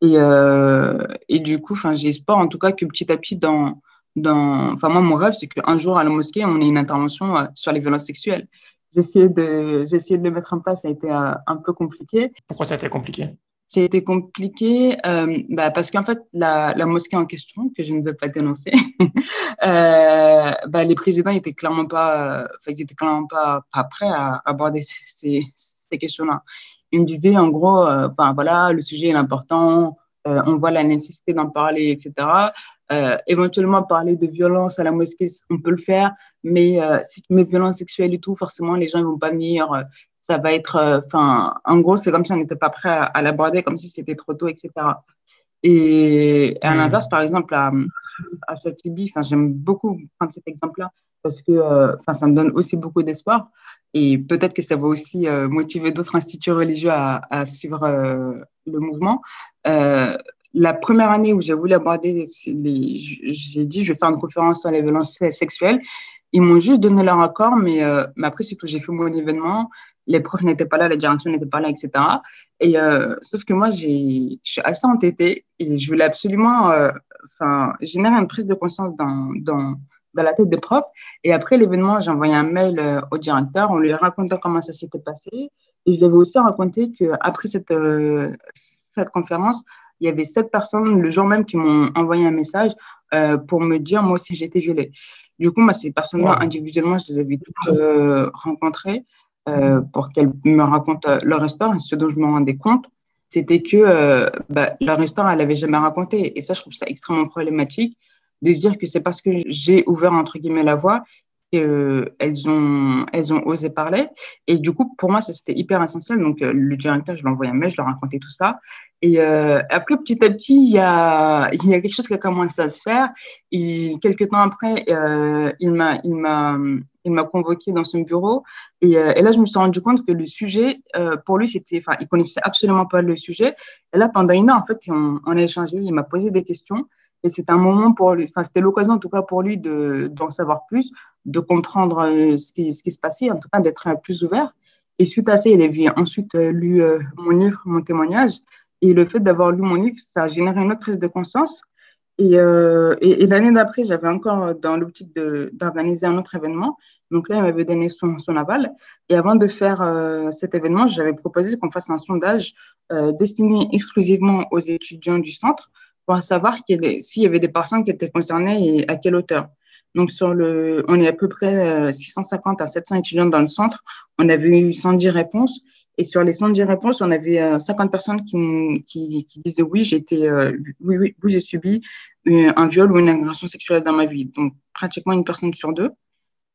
Et, euh, et du coup, j'espère en tout cas que petit à petit, dans, enfin moi, mon rêve, c'est qu'un jour à la mosquée, on ait une intervention euh, sur les violences sexuelles. J'ai de, de le mettre en place, ça a été euh, un peu compliqué. Pourquoi ça a été compliqué? Été compliqué euh, bah parce qu'en fait, la, la, mosquée en question, que je ne veux pas dénoncer, euh, bah, les présidents étaient clairement pas, ils étaient clairement pas, pas prêts à aborder ces, ces questions-là il me disait en gros, euh, voilà, le sujet est important, euh, on voit la nécessité d'en parler, etc. Euh, éventuellement, parler de violence à la mosquée, on peut le faire, mais si tu mets violence sexuelle et tout, forcément, les gens ne vont pas venir. Ça va être, enfin, en gros, c'est comme si on n'était pas prêt à, l'aborder, comme si c'était trop tôt, etc. Et à hmm. l'inverse, par exemple, à, à j'aime beaucoup prendre cet exemple-là parce que enfin, ça me donne aussi beaucoup d'espoir. Et peut-être que ça va aussi euh, motiver d'autres instituts religieux à, à suivre euh, le mouvement. Euh, la première année où j'ai voulu aborder, j'ai dit je vais faire une conférence sur les violences sexuelles. Ils m'ont juste donné leur accord, mais, euh, mais après c'est tout. J'ai fait mon événement, les profs n'étaient pas là, la direction n'était pas là, etc. Et sauf que moi, je suis assez entêtée et je voulais absolument, enfin, générer une prise de conscience dans, dans dans la tête des profs. Et après l'événement, j'ai envoyé un mail euh, au directeur en lui racontant comment ça s'était passé. Et je lui avais aussi raconté qu'après cette, euh, cette conférence, il y avait sept personnes le jour même qui m'ont envoyé un message euh, pour me dire moi aussi été violée. Du coup, moi, ces personnes-là, individuellement, je les avais toutes rencontrées pour qu'elles me racontent leur histoire. Et ce dont je me rendais compte, c'était que bah, leur histoire, elle n'avait jamais raconté. Et ça, je trouve ça extrêmement problématique de dire que c'est parce que j'ai ouvert entre guillemets la voie qu'elles ont, elles ont osé parler. Et du coup, pour moi, c'était hyper essentiel. Donc, euh, le directeur, je lui ai un mail, je leur ai raconté tout ça. Et euh, après, petit à petit, il y, a, il y a quelque chose qui a commencé à se faire. Et quelques temps après, euh, il m'a, il m'a, il m'a convoqué dans son bureau. Et, là, je me suis rendu compte que le sujet, pour lui, c'était, enfin, il connaissait absolument pas le sujet. Et là, pendant une heure, en fait, on, on a échangé. Il m'a posé des questions. Et c'était un moment pour lui, enfin, c'était l'occasion en tout cas pour lui de, d'en savoir plus, de comprendre euh, ce qui, se passait, en tout cas d'être plus ouvert. Et suite à ça, il a ensuite euh, lu euh, mon livre, mon témoignage. Et le fait d'avoir lu mon livre, ça a généré une autre prise de conscience. Et, l'année d'après, j'avais encore dans l'optique d'organiser un autre événement. Donc là, il m'avait donné son, son aval. Et avant de faire cet événement, j'avais proposé qu'on fasse un sondage destiné exclusivement aux étudiants du centre pour savoir s'il y avait des personnes qui étaient concernées et à quelle hauteur. Donc, sur le, on est à peu près 650 euh, à 700 étudiants dans le centre. On avait eu 110 réponses. Et sur les 110 réponses, on avait 50 euh, personnes qui, qui, qui disaient oui, j'ai été, euh, oui, oui, oui j'ai subi un viol ou une agression sexuelle dans ma vie. Donc, pratiquement une personne sur deux.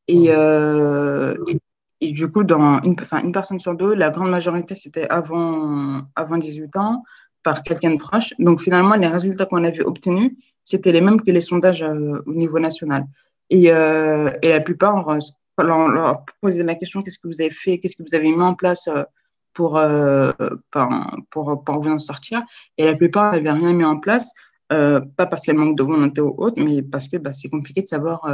Et, euh, et, et, du coup, dans une, enfin, une personne sur deux, la grande majorité, c'était avant, avant 18 ans par quelqu'un de proche. Donc finalement, les résultats qu'on avait obtenus, c'était les mêmes que les sondages euh, au niveau national. Et, euh, et la plupart, on leur posait la question, qu'est-ce que vous avez fait, qu'est-ce que vous avez mis en place euh, pour, euh, pour, pour, vous en sortir, et la plupart n'avaient rien mis en place, pas parce qu'elles manquent de volonté ou autre, mais parce que bah, c'est compliqué de savoir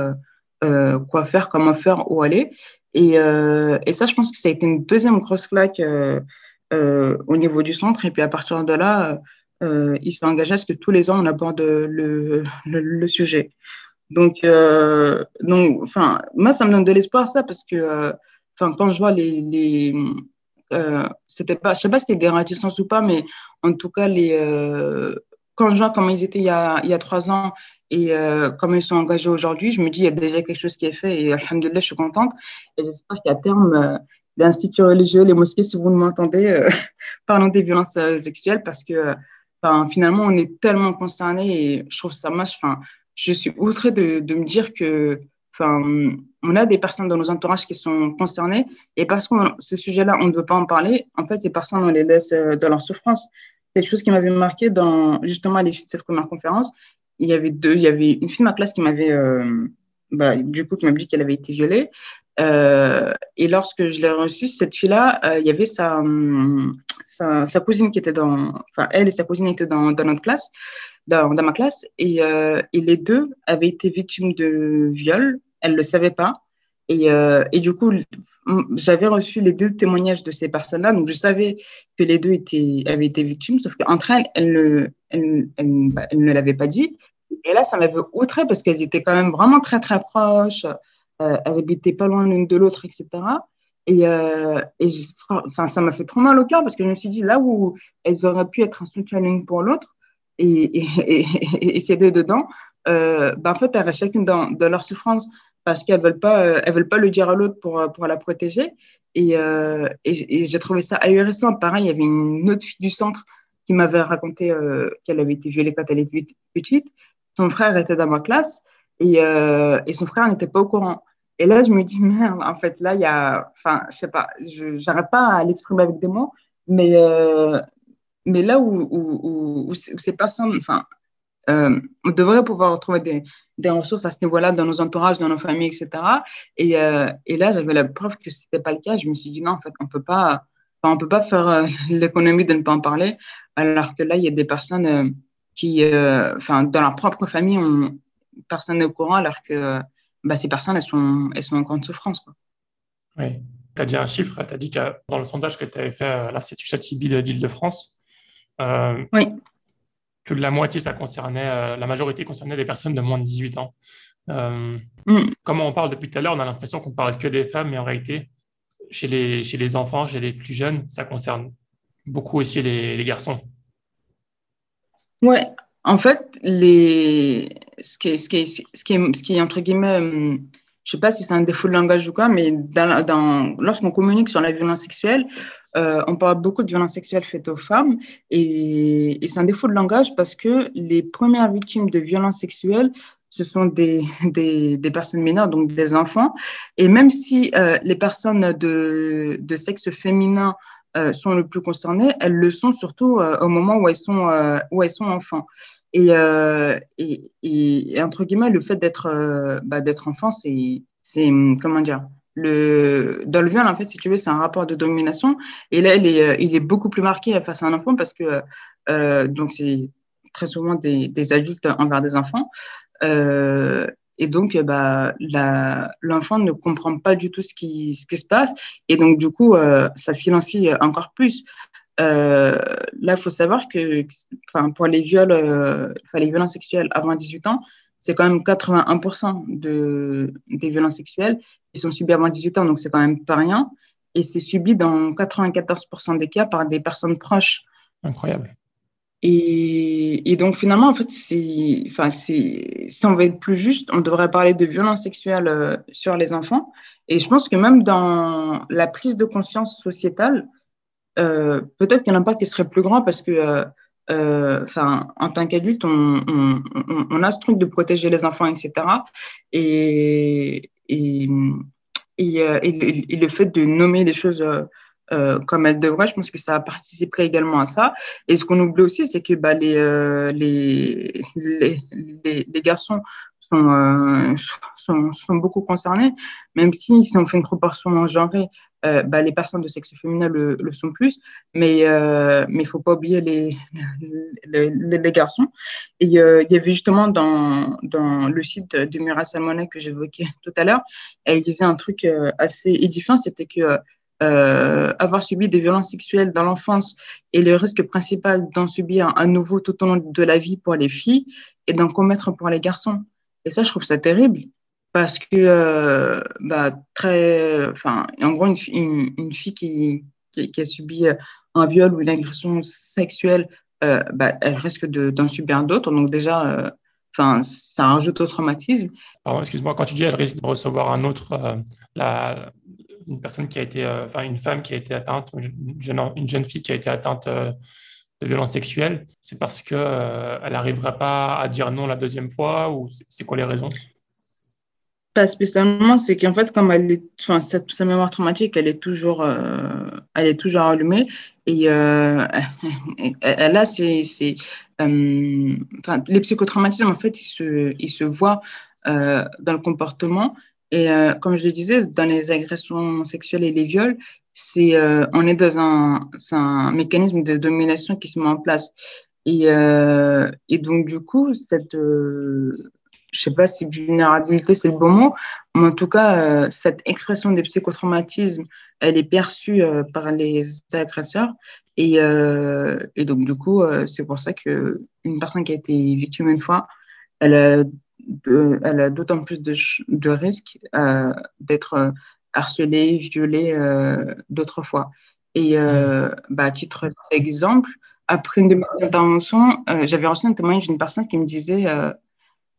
quoi faire, comment faire, où aller. Et, ça, je pense que ça a été une deuxième grosse claque au niveau du centre. Et puis à partir de là, euh, il s'est engagé à ce que tous les ans, on aborde le, sujet. Donc, euh, donc, enfin, moi, ça me donne de l'espoir, ça, parce que, enfin, quand je vois les, les c'était pas, je sais pas si c'était des réticences ou pas, mais en tout cas, les, quand je vois comment ils étaient il y a, il y a trois ans et euh, comment ils sont engagés aujourd'hui, je me dis, il y a déjà quelque chose qui est fait et alhamdoulilah, je suis contente. Et j'espère qu'à terme, euh, les instituts religieux, les mosquées, si vous m'entendez, euh, parlons des violences euh, sexuelles parce que finalement, on est tellement concernés et je trouve ça moche. Je suis outrée de, me dire que enfin, on a des personnes dans nos entourages qui sont concernées et parce que ce sujet-là, on ne veut pas en parler, en fait, ces personnes, on les laisse dans leur souffrance quelque chose qui m'avait marqué dans justement à l'issue de cette première conférence. Il y avait deux, il y avait une fille de ma classe qui m'avait, euh, bah, du coup, qui m'a dit qu'elle avait été violée. Euh, et lorsque je l'ai reçue, cette fille-là, euh, il y avait sa, sa, sa, cousine qui était dans, enfin, elle et sa cousine étaient dans, dans notre classe, dans, ma classe, et, et, les deux avaient été victimes de viol. Elle ne le savait pas. Et, et du coup, j'avais reçu les deux témoignages de ces personnes-là, donc je savais que les deux étaient, avaient été victimes, sauf qu'entre elles, elles ne, elles, elles, bah, elles ne l'avaient pas dit. Et là, ça m'avait outré parce qu'elles étaient quand même vraiment très, très proches. Euh, elles habitaient pas loin l'une de l'autre, etc. Et, euh, et enfin, ça m'a fait trop mal au cœur parce que je me suis dit, là où elles auraient pu être un l'une pour l'autre et, et, et, dedans, euh, bah, en fait, elles restent chacune dans, leur souffrance parce qu'elles veulent euh, veulent pas le dire à l'autre pour, pour la protéger. Et, euh, j'ai trouvé ça ahurissant. Pareil, il y avait une autre fille du centre qui m'avait raconté euh, qu'elle avait été violée quand elle était petite. Son frère était dans ma classe et, euh, et son frère n'était pas au courant. Et là, je me dis, merde, en fait, là, il y a, enfin, je sais pas, je n'arrive pas à l'exprimer avec des mots, mais, euh, mais là où, ces personnes, enfin, euh, on devrait pouvoir trouver des, des ressources à ce niveau-là dans nos entourages, dans nos familles, etc. Et, euh, et là, j'avais la preuve que ce n'était pas le cas. Je me suis dit non, en fait, on on peut pas faire euh, l'économie de ne pas en parler, alors que là, il y a des personnes qui, enfin, dans leur propre famille, on, personne n'est au courant, alors que bah, ces personnes, elles sont, elles sont en grande souffrance. Quoi. Oui. Tu as dit un chiffre, tu as dit que dans le sondage que tu avais fait à l'Institut Châtiby d'Île-de-France, oui que la moitié, ça concernait, euh, la majorité concernait des personnes de moins de 18 ans. Euh, mm. Comme on parle depuis tout à l'heure, on a l'impression qu'on parle que des femmes, mais en réalité, chez les, chez les enfants, chez les plus jeunes, ça concerne beaucoup aussi les, les garçons. Ouais, en fait, les... ce, qui est, ce, qui est, ce, qui est, ce qui est, entre guillemets, hum, je sais pas si c'est un défaut de langage ou quoi, mais dans, dans, lorsqu'on communique sur la violence sexuelle, euh, on parle beaucoup de violences sexuelles faites aux femmes et, c'est un défaut de langage parce que les premières victimes de violences sexuelles, ce sont des, personnes mineures, donc des enfants. Et même si euh, les personnes de, sexe féminin euh, sont le plus concernées, elles le sont surtout au moment où elles sont, enfants. Et, et, entre guillemets, le fait d'être bah, d'être enfant, c'est comment dire le, dans le viol, en fait, si tu veux, c'est un rapport de domination. Et là, il est, il est beaucoup plus marqué face à un enfant parce que, euh, donc, c'est très souvent des, adultes envers des enfants. Euh, et donc, bah, l'enfant ne comprend pas du tout ce qui, ce qui se passe. Et donc, du coup, euh, ça silencie encore plus. Euh, là, il faut savoir que pour les viols, euh, les violences sexuelles avant 18 ans, c'est quand même 81% de, des violences sexuelles qui sont subies avant 18 ans, donc c'est quand même pas rien. Et c'est subi dans 94% des cas par des personnes proches. Incroyable. Et, et donc finalement, en fait, c'est, enfin, si on veut être plus juste, on devrait parler de violences sexuelles euh, sur les enfants. Et je pense que même dans la prise de conscience sociétale, euh, peut-être qu'un impact qui serait plus grand parce que euh, enfin, en tant qu'adulte, on, a ce truc de protéger les enfants, etc. Et, et, le fait de nommer les choses euh, comme elles devraient, je pense que ça participerait également à ça. Et ce qu'on oublie aussi, c'est que bah, les, euh, les, les, les, les, garçons sont, euh, sont, sont, beaucoup concernés, même si, si on fait une proportion genrée, euh, bah, les personnes de sexe féminin le, le sont plus, mais euh, mais faut pas oublier les les, garçons. Et euh, il y avait justement dans dans le site de Mira Salmonet que j'évoquais tout à l'heure, elle disait un truc euh, assez édifiant, c'était que avoir subi des violences sexuelles dans l'enfance et le risque principal d'en subir un nouveau tout au long de la vie pour les filles et d'en commettre pour les garçons. Et ça, je trouve ça terrible parce que euh, bah, très, enfin, en gros, une, fille qui, qui, qui, a subi un viol ou une agression sexuelle bah, elle risque d'en subir d'autres. Donc déjà, enfin, ça rajoute au traumatisme. Excuse-moi, quand tu dis elle risque de recevoir un autre, la, une personne qui a été, enfin une femme qui a été atteinte, une jeune, une jeune fille qui a été atteinte de violence sexuelle, c'est parce qu'elle euh, n'arriverait pas à dire non la deuxième fois ou c'est quoi les raisons? Pas spécialement, c'est qu'en fait, comme elle est, enfin, sa, mémoire traumatique, elle est toujours, euh, elle est toujours allumée et euh, elle a c'est, enfin, les psychotraumatismes en fait, ils se, ils se voient dans le comportement et comme je le disais, dans les agressions sexuelles et les viols, c'est euh, on est dans un, un, mécanisme de domination qui se met en place. Et, euh, et donc, du coup, cette, euh, je sais pas si vulnérabilité c'est le bon mot, mais en tout cas, euh, cette expression des psychotraumatismes, elle est perçue euh, par les agresseurs. Et, et donc, du coup, c'est pour ça qu'une personne qui a été victime une fois, elle a, elle a d'autant plus de, de risques d'être harcelé, violé euh, d'autres fois. Et euh, mm. bah, à titre d'exemple, après une de mes interventions, euh, j'avais reçu un témoignage d'une personne qui me disait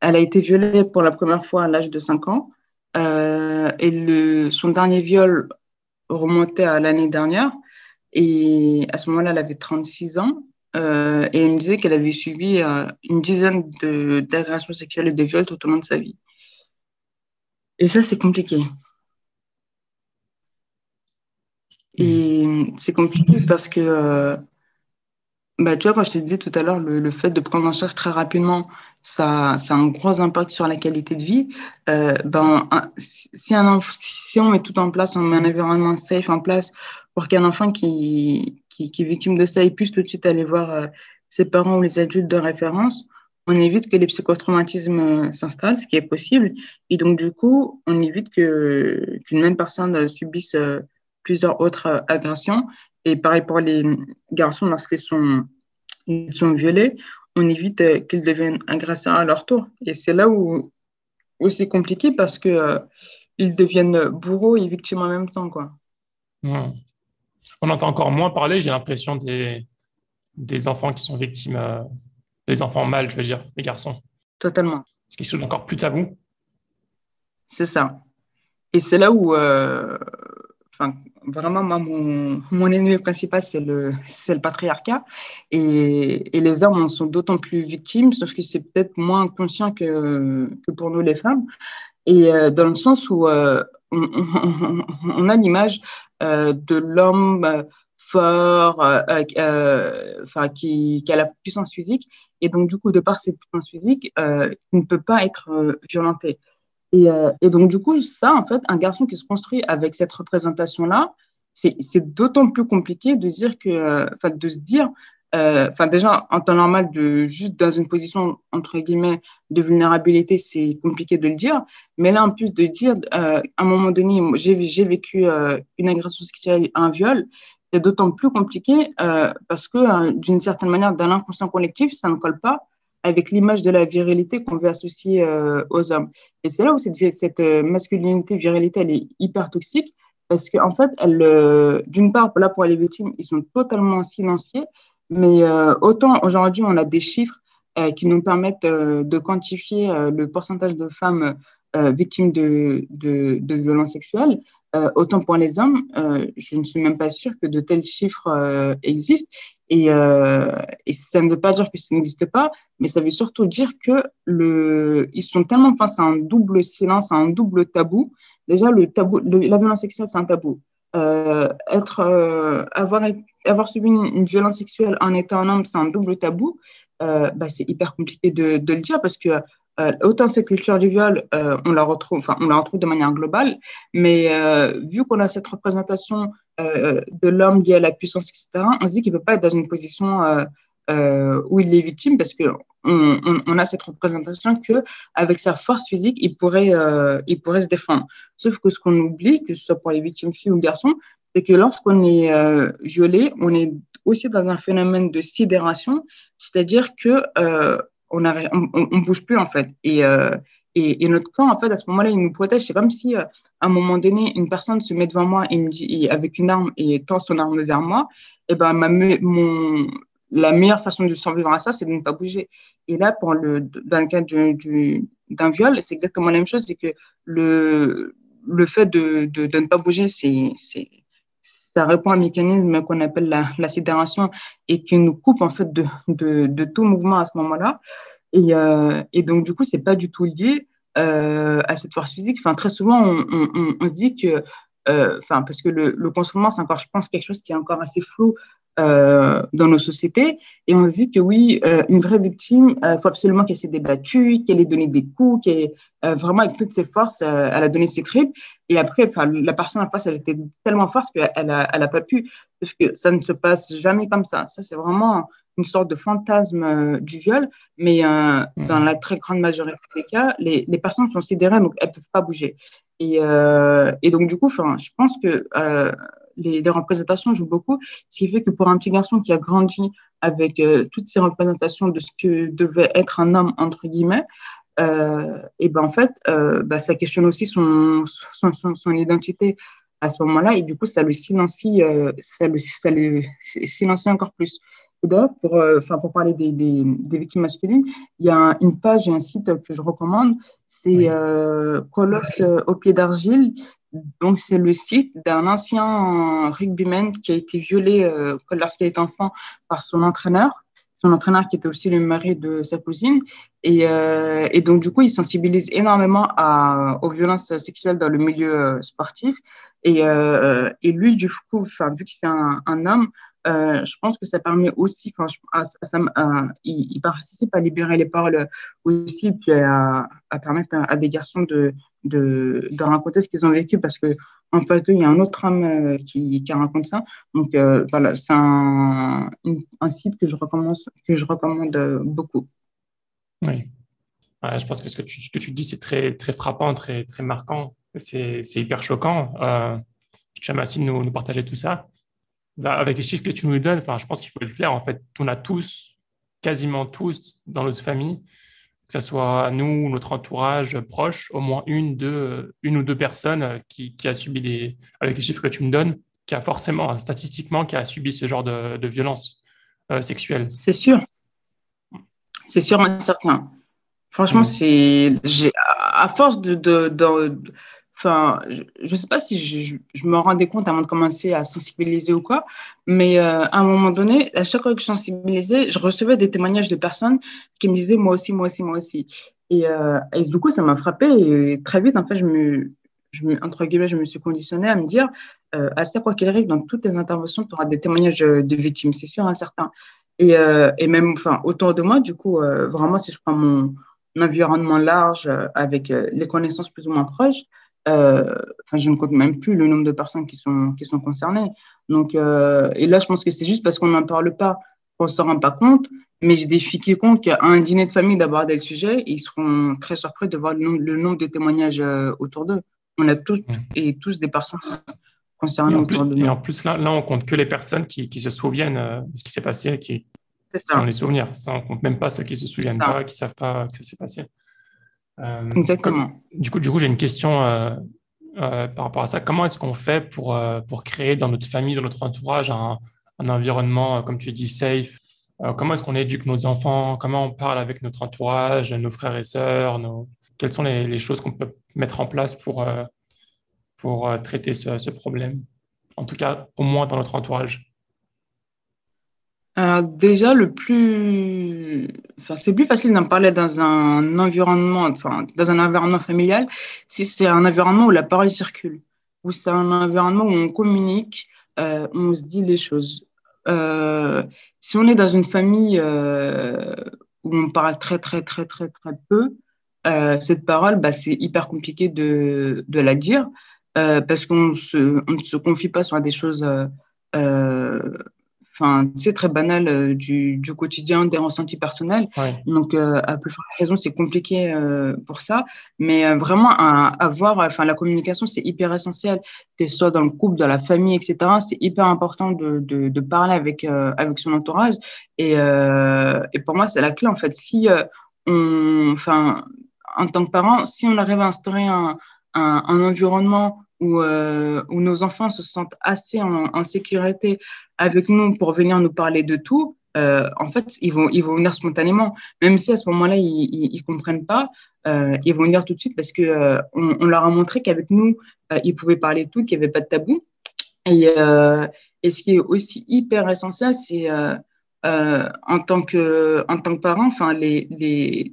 elle a été violée pour la première fois à l'âge de 5 ans. et le, son dernier viol remontait à l'année dernière. Et à ce moment-là, elle avait 36 ans. et elle me disait qu'elle avait subi une dizaine d'agressions sexuelles et de viols tout au long de sa vie. Et ça, c'est compliqué. Et mm. c'est compliqué parce que, euh, bah, tu vois, quand je te disais tout à l'heure, le, le, fait de prendre en charge très rapidement, ça, ça a un gros impact sur la qualité de vie. Euh, ben, si, un, si on met tout en place, on met un environnement safe en place pour qu'un enfant qui, qui, qui, est victime de ça il puisse tout de suite aller voir euh, ses parents ou les adultes de référence, on évite que les psychotraumatismes euh, s'installent, ce qui est possible. Et donc, du coup, on évite qu'une même personne subisse plusieurs autres agressions. Et pareil pour les garçons, lorsqu'ils sont, ils sont violés, on évite euh, qu'ils deviennent agresseurs à leur tour. Et c'est là où, où c'est compliqué parce que euh, ils deviennent bourreaux et victimes en même temps. Quoi. On entend encore moins parler, j'ai l'impression, des, des enfants qui sont victimes, des enfants mâles, je veux dire, des garçons. Totalement. C'est quelque chose d'encore plus tabou. C'est ça. Et c'est là où, enfin, vraiment, mon, ennemi principal, c'est le, patriarcat. Et, les hommes en sont d'autant plus victimes, sauf que c'est peut-être moins conscient que, pour nous, les femmes. Et euh, dans le sens où euh, on, a l'image euh, de l'homme fort, enfin, qui, a la puissance physique. Et donc, du coup, de par cette puissance physique, il ne peut pas être violenté. Et, euh, et, donc, du coup, ça, en fait, un garçon qui se construit avec cette représentation-là, c'est d'autant plus compliqué de dire que, euh, de se dire, euh, déjà, en temps normal, juste dans une position, entre guillemets, de vulnérabilité, c'est compliqué de le dire. Mais là, en plus de dire, à un moment donné, j'ai vécu une agression sexuelle, un viol, c'est d'autant plus compliqué parce que, d'une certaine manière, dans l'inconscient collectif, ça ne colle pas avec l'image de la virilité qu'on veut associer euh, aux hommes. Et c'est là où cette, euh, masculinité, virilité, elle est hyper toxique parce qu'en en fait, euh, d'une part, là pour les victimes, ils sont totalement silencieux, mais autant aujourd'hui, on a des chiffres qui nous permettent de quantifier le pourcentage de femmes victimes de violences sexuelles. Euh, autant pour les hommes, euh, je ne suis même pas sûre que de tels chiffres euh, existent. Et, ça ne veut pas dire que ça n'existe pas, mais ça veut surtout dire que ils sont tellement face à un double silence, à un double tabou. Déjà, le tabou, la violence sexuelle, c'est un tabou. être, avoir, subi une, violence sexuelle en étant un homme, c'est un double tabou. Bah, c'est hyper compliqué de, le dire parce que euh, autant cette culture du viol, euh, on la retrouve, enfin, on la retrouve de manière globale, mais euh, vu qu'on a cette représentation euh, de l'homme lié à la puissance, etc., on se dit qu'il ne peut pas être dans une position où il est victime parce que on, on, on, a cette représentation que avec sa force physique, il pourrait, il pourrait se défendre. Sauf que ce qu'on oublie, que ce soit pour les victimes filles ou garçons, c'est que lorsqu'on est violé, on est aussi dans un phénomène de sidération, c'est-à-dire que on ne bouge plus en fait. Euh, et, et, notre corps, en fait, à ce moment-là, il nous protège. C'est comme si, euh, à un moment donné, une personne se met devant moi et me dit, avec une arme et tend son arme vers moi. Et ben, ma, mon, la meilleure façon de survivre à ça, c'est de ne pas bouger. Et là, pour le, dans le cas d'un viol, c'est exactement la même chose, c'est que le, le fait de, de ne pas bouger, c'est, ça répond à un mécanisme qu'on appelle la, la, sidération et qui nous coupe en fait de, tout mouvement à ce moment-là. Et, euh, et, donc, du coup, c'est pas du tout lié euh, à cette force physique. Enfin, très souvent, on, se dit que, euh, enfin, parce que le, le c'est encore, je pense, quelque chose qui est encore assez flou euh, dans nos sociétés. Et on se dit que oui, euh, une vraie victime, il euh, faut absolument qu'elle s'est débattue, qu'elle ait donné des coups, qu'elle euh, vraiment avec toutes ses forces, elle a donné ses tripes. Et après, enfin, la personne en face, elle était tellement forte qu'elle a, elle a pas pu. Parce que ça ne se passe jamais comme ça. Ça, c'est vraiment une sorte de fantasme du viol, mais mmh. dans la très grande majorité des cas, les, les personnes sont sidérées, donc elles peuvent pas bouger. Et, et donc du coup, enfin, je pense que les, les, représentations jouent beaucoup, ce qui fait que pour un petit garçon qui a grandi avec euh, toutes ces représentations de ce que devait être un homme, entre guillemets, euh, et ben en fait, bah, ça questionne aussi son, son, son, son, identité à ce moment-là, et du coup, ça le silencie, ça le, ça le silencie encore plus. Et d'ailleurs, pour, euh, pour parler des, des, des, victimes masculines, il y a une page et un site que je recommande, c'est oui. euh, Colosse au pied d'argile, donc, c'est le site d'un ancien rugbyman qui a été violé euh, lorsqu'il était enfant par son entraîneur, son entraîneur qui était aussi le mari de sa cousine. Et, euh, donc, du coup, il sensibilise énormément aux violences sexuelles dans le milieu euh, sportif. Et, lui, du coup, vu que c'est un, un, homme, euh, je pense que ça permet aussi, à, à, il, participe à libérer les paroles aussi, puis à, permettre à, des garçons de, de, de raconter ce qu'ils ont vécu parce que en face d'eux, il y a un autre homme euh, qui, qui raconte ça. Donc euh, voilà, c'est un, site que je recommande, beaucoup. Oui. Je pense que ce que tu, dis, c'est très, frappant, très, marquant. C'est hyper choquant. Euh, je merci de nous, nous partager tout ça. Bah, avec les chiffres que tu nous donnes, enfin, je pense qu'il faut être clair. En fait, on a tous, quasiment tous, dans notre famille, que ce soit nous, notre entourage proche, au moins une, deux, une ou deux personnes qui, qui, a subi des, avec les chiffres que tu me donnes, qui a forcément, statistiquement, qui a subi ce genre de, de violence euh, sexuelle. C'est sûr. C'est sûr et certain. Franchement, mmh. c'est, à force de, de, de, Je ne sais pas si je, me rendais compte avant de commencer à sensibiliser ou quoi, mais euh, à un moment donné, à chaque fois que je sensibilisais, je recevais des témoignages de personnes qui me disaient moi aussi, moi aussi, moi aussi. Et, euh, du coup, ça m'a frappé. Et très vite, en fait, je me, je me, entre guillemets, je me suis conditionnée à me dire euh, à ça, quoi qu'il arrive, dans toutes tes interventions, tu auras des témoignages de victimes, c'est sûr, certain. Et, euh, et même, enfin, autour de moi, du coup, euh, vraiment, si je prends mon, mon environnement large euh, avec les connaissances plus ou moins proches, euh, enfin, je ne compte même plus le nombre de personnes qui sont, qui sont concernées. Donc, euh, et là, je pense que c'est juste parce qu'on n'en parle pas qu'on ne s'en rend pas compte. Mais je défie quiconque à un dîner de famille d'aborder le sujet. ils seront très surpris de voir le nombre, le nombre de témoignages euh, autour d'eux. On a tous et tous des personnes concernées autour de nous. Et en plus, là, là, on compte que les personnes qui, qui se souviennent de ce qui s'est passé, qui, qui ont les souvenirs. Ça, on compte même pas ceux qui se souviennent pas, qui savent pas que ça s'est passé. Euh, Exactement. Du coup, du coup j'ai une question euh, euh, par rapport à ça. Comment est-ce qu'on fait pour, pour créer dans notre famille, dans notre entourage, un, un environnement, comme tu dis, safe? Comment est-ce qu'on éduque nos enfants? Comment on parle avec notre entourage, nos frères et sœurs nos... Quelles sont les, les choses qu'on peut mettre en place pour, pour traiter ce, ce problème? En tout cas, au moins dans notre entourage. Alors déjà, le plus, enfin, c'est plus facile d'en parler dans un environnement, enfin, dans un environnement familial, si c'est un environnement où la parole circule, où c'est un environnement où on communique, euh, où on se dit les choses. Euh, si on est dans une famille euh, où on parle très très très très très peu, euh, cette parole, bah, c'est hyper compliqué de, de la dire euh, parce qu'on se, on ne se confie pas sur des choses euh, enfin, c'est très banal euh, du, du, quotidien, des ressentis personnels. Ouais. Donc, euh, à plus forte raison, c'est compliqué euh, pour ça. Mais vraiment, à, avoir, enfin, la communication, c'est hyper essentiel, que ce soit dans le couple, dans la famille, etc. C'est hyper important de, de, de parler avec, avec son entourage. Et, et pour moi, c'est la clé, en fait. Si on, enfin, en tant que parent, si on arrive à instaurer un, un, un environnement où, euh, où nos enfants se sentent assez en, en, sécurité avec nous pour venir nous parler de tout, en fait, ils vont, ils vont venir spontanément. Même si à ce moment-là, ils ne comprennent pas, ils vont venir tout de suite parce qu'on on leur a montré qu'avec nous, ils pouvaient parler de tout, qu'il n'y avait pas de tabou. Et, ce qui est aussi hyper essentiel, c'est euh, en tant que en tant que parent,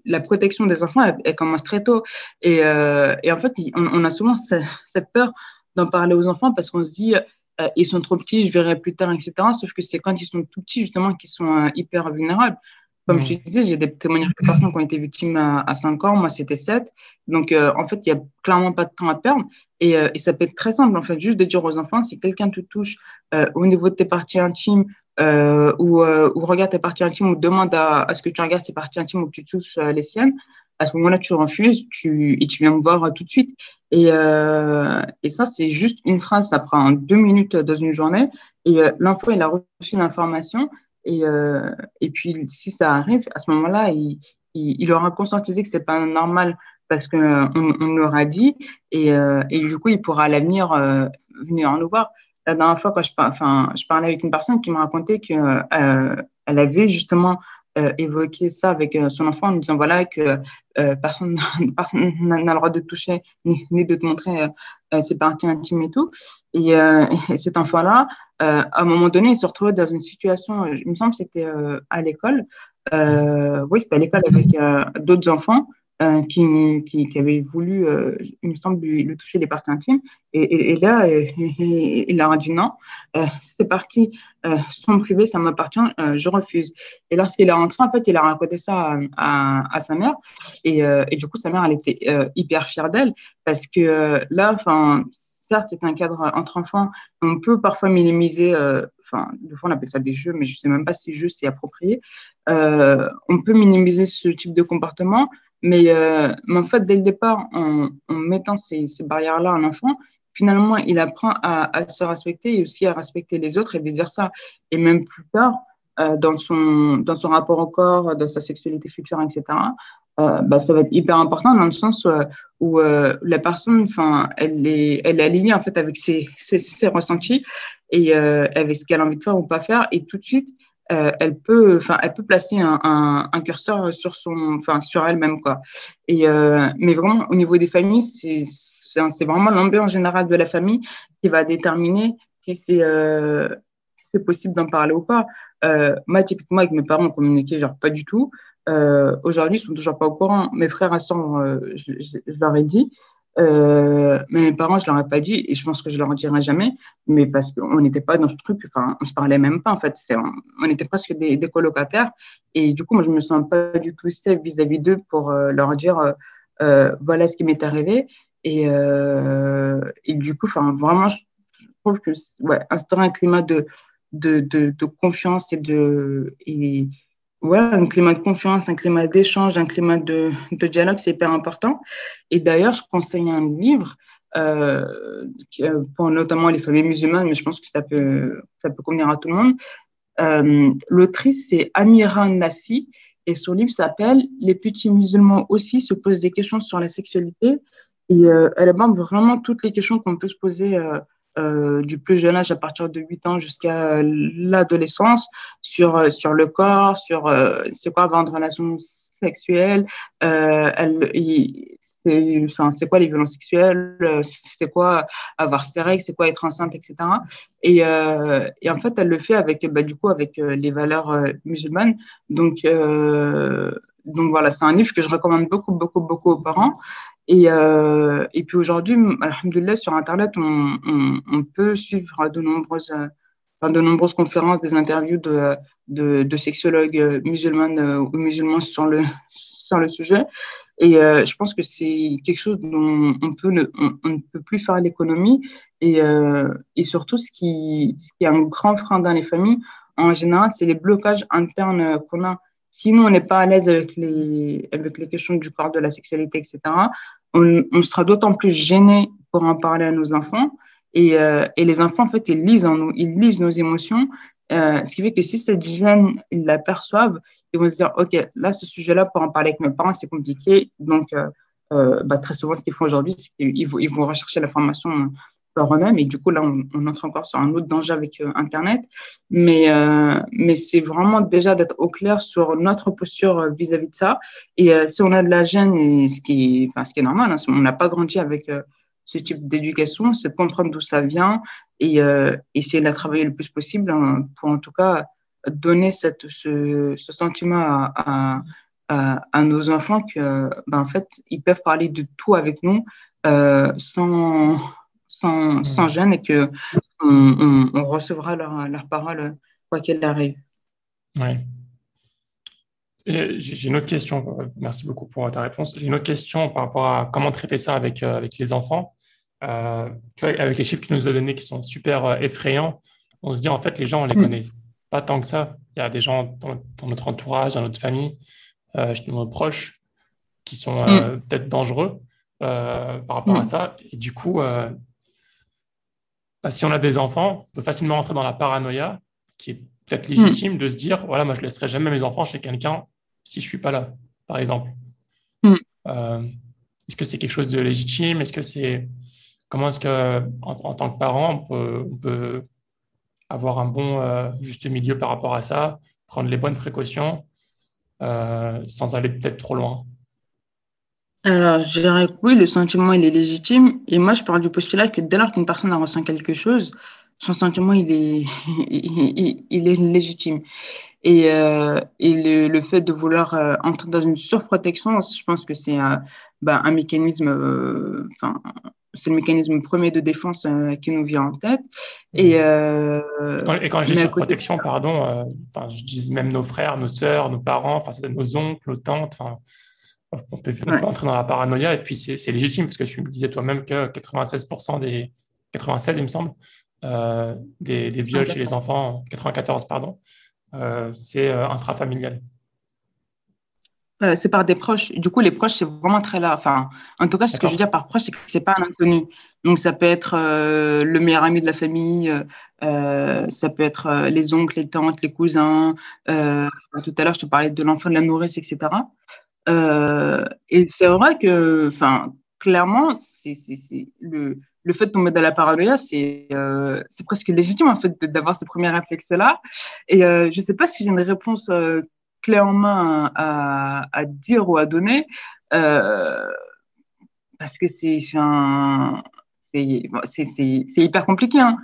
la protection des enfants elle, commence très tôt et, euh, en fait on, a souvent cette, peur d'en parler aux enfants parce qu'on se dit euh, ils sont trop petits, je verrai plus tard, etc. Sauf que c'est quand ils sont tout petits justement qu'ils sont euh, hyper vulnérables. Comme je te disais, j'ai des témoignages de personnes qui ont été victimes à, à 5 ans, moi c'était 7. Donc en fait, il y a clairement pas de temps à perdre. Et, et, ça peut être très simple, en fait, juste de dire aux enfants, si quelqu'un te touche au niveau de tes parties intimes euh, ou, euh, ou, regarde tes parties intimes ou demande à, à, ce que tu regardes tes parties intimes ou que tu touches euh, les siennes, à ce moment-là, tu refuses tu, et tu viens me voir tout de suite. Et, euh, et ça, c'est juste une phrase, ça prend deux minutes dans une journée. Et euh, l'enfant, il a reçu l'information. Et, euh, et puis, si ça arrive, à ce moment-là, il, il, il, aura conscientisé que c'est pas normal parce qu'on on, l'aura dit. Et, et, du coup, il pourra à l'avenir venir nous voir la dernière fois, quand je, enfin, je parlais avec une personne qui me racontait qu'elle euh, elle avait justement euh, évoqué ça avec euh, son enfant en disant voilà que euh, personne n'a le droit de toucher ni, ni de te montrer euh, ses parties intimes et tout. Et, et cet enfant-là, à un moment donné, il se retrouvait dans une situation, il me semble c'était à l'école. oui, c'était à l'école avec d'autres enfants. Euh, qui, avait voulu, euh, il me semble, lui, toucher les parties intimes. Et, là, il leur a dit non, euh, c'est parti, euh, son privé, ça m'appartient, euh, je refuse. Et lorsqu'il est rentré, en fait, il a raconté ça à, sa mère. Et, du coup, sa mère, elle était hyper fière d'elle parce que là, enfin, certes, c'est un cadre entre enfants. On peut parfois minimiser enfin, des fois on appelle ça des jeux, mais je sais même pas si jeu c'est approprié. Euh, on peut minimiser ce type de comportement, mais, euh, mais en fait, dès le départ, en, en mettant ces, ces barrières-là à un enfant, finalement, il apprend à, à, se respecter et aussi à respecter les autres et vice-versa. Et même plus tard, euh, dans, son, dans son rapport au corps, dans sa sexualité future, etc., euh, bah, ça va être hyper important dans le sens euh, où euh, la personne, elle est, elle est alignée en fait avec ses, ses, ses ressentis et euh, avec ce qu'elle a envie de faire ou pas faire. Et tout de suite, euh, elle peut, enfin, elle peut placer un, curseur sur son, enfin, sur elle-même, quoi. Et euh, mais vraiment, au niveau des familles, c'est c'est vraiment l'ambiance générale de la famille qui va déterminer si c'est euh, c'est possible d'en parler ou pas. Moi, typiquement, avec mes parents, on communiquait genre pas du tout. Aujourd'hui, ils sont toujours pas au courant. Mes frères et sœurs, je, je, je, leur ai dit. Euh, mais mes parents, je leur ai pas dit et je pense que je leur dirai jamais, mais parce qu'on n'était pas dans ce truc, enfin, on se parlait même pas en fait. On, on, était presque des, des, colocataires et du coup, moi, je me sens pas du tout safe vis-à-vis d'eux pour euh, leur dire euh, euh, voilà ce qui m'est arrivé et, euh, et du coup, enfin, vraiment, je trouve que ouais, instaurer un climat de de, de, de confiance et de et, voilà, un climat de confiance, un climat d'échange, un climat de, dialogue, c'est hyper important. Et d'ailleurs, je conseille un livre euh, pour notamment les familles musulmanes, mais je pense que ça peut, ça peut convenir à tout le monde. Euh, L'autrice, c'est Amira Nassi, et son livre s'appelle Les petits musulmans aussi se posent des questions sur la sexualité. Et euh, elle aborde vraiment toutes les questions qu'on peut se poser euh, euh, du plus jeune âge à partir de 8 ans jusqu'à l'adolescence sur, euh, sur le corps, sur euh, c'est quoi avoir une relation sexuelle, euh, c'est enfin, quoi les violences sexuelles, c'est quoi avoir ses règles, c'est quoi être enceinte, etc. Et, euh, et en fait, elle le fait avec, bah, du coup, avec les valeurs musulmanes. Donc, donc voilà, c'est un livre que je recommande beaucoup, beaucoup, beaucoup aux parents. Et, euh, et puis aujourd'hui, alhamdoulilah, sur Internet, on, on, on, peut suivre de nombreuses, enfin, de nombreuses conférences, des interviews de, de, de sexologues musulmanes ou musulmans sur le, sur le sujet. Et euh, je pense que c'est quelque chose dont on, peut ne, on, ne peut plus faire l'économie. Et, euh, et surtout, ce qui, ce qui est un grand frein dans les familles, en général, c'est les blocages internes qu'on a. Si nous, on n'est pas à l'aise avec les, avec les questions du corps, de la sexualité, etc., on, sera d'autant plus gêné pour en parler à nos enfants. Et, euh, et, les enfants, en fait, ils lisent en nous, ils lisent nos émotions. Euh, ce qui fait que si cette gêne, ils l'aperçoivent, ils vont se dire, OK, là, ce sujet-là, pour en parler avec mes parents, c'est compliqué. Donc, euh, bah, très souvent, ce qu'ils font aujourd'hui, c'est qu'ils vont, ils vont rechercher l'information par eux-mêmes. Et du coup, là, on, entre encore sur un autre danger avec euh, Internet. Mais, euh, mais c'est vraiment déjà d'être au clair sur notre posture euh, vis-à-vis de ça. Et si on a de la gêne, et ce, qui, enfin, ce qui est normal, hein, on n'a pas grandi avec ce type d'éducation, c'est de comprendre d'où ça vient et essayer de la travailler le plus possible hein, pour en tout cas donner cette, ce, ce sentiment à, à, à, nos enfants que ben, en fait ils peuvent parler de tout avec nous euh, sans, sans, sans, gêne et que on, on, recevra leur, leur parole quoi qu'elle arrive. Ouais. J'ai une autre question. Merci beaucoup pour ta réponse. J'ai une autre question par rapport à comment traiter ça avec, euh, avec les enfants. Euh, avec les chiffres que nous a donnés qui sont super euh, effrayants, on se dit en fait les gens on les mm. connaît pas tant que ça. Il y a des gens dans, dans notre entourage, dans notre famille, euh, chez nos proches, qui sont euh, mm. peut-être dangereux par rapport à mm. ça. Et du coup, bah, si on a des enfants, on peut facilement entrer dans la paranoïa, qui est peut-être légitime, de se dire, voilà, moi, je laisserai jamais mes enfants chez quelqu'un si je suis pas là, par exemple. est-ce que c'est quelque chose de légitime? Est-ce que c'est comment est-ce que en, tant que parent on peut, avoir un bon juste milieu par rapport à ça, prendre les bonnes précautions euh, sans aller peut-être trop loin? Alors, je dirais que oui, le sentiment, il est légitime. Et moi, je parle du postulat que dès lors qu'une personne ressent quelque chose, son sentiment, il est, il, est légitime. Et, euh, et le, fait de vouloir euh, entrer dans une surprotection, je pense que c'est un, bah, un mécanisme, enfin, c'est le mécanisme premier de défense euh, qui nous vient en tête. Et, mmh. euh, et quand, je dis sur protection, pardon, euh, je dis même nos frères, nos sœurs, nos parents, enfin, nos oncles, nos tantes, on peut, entrer dans la paranoïa et puis c'est légitime parce que tu me disais toi-même que 96% des 96, il me semble, des, des, viols chez les enfants, 94, pardon, c'est intrafamilial. Euh, c'est par des proches. Du coup, les proches, c'est vraiment très là. Enfin, en tout cas, ce que je veux dire par proche, c'est que c'est pas un inconnu. Donc, ça peut être euh, le meilleur ami de la famille, euh, ça peut être les oncles, les tantes, les cousins. tout à l'heure, je te parlais de l'enfant de la nourrice, etc. et c'est vrai que, enfin, clairement, c'est le, le fait de tomber dans la paranoïa, c'est c'est presque légitime en fait d'avoir ces premiers réflexes-là. Et je sais pas si j'ai une réponse clé en main à, à dire ou à donner, euh, parce que c'est c'est hyper compliqué. Hein.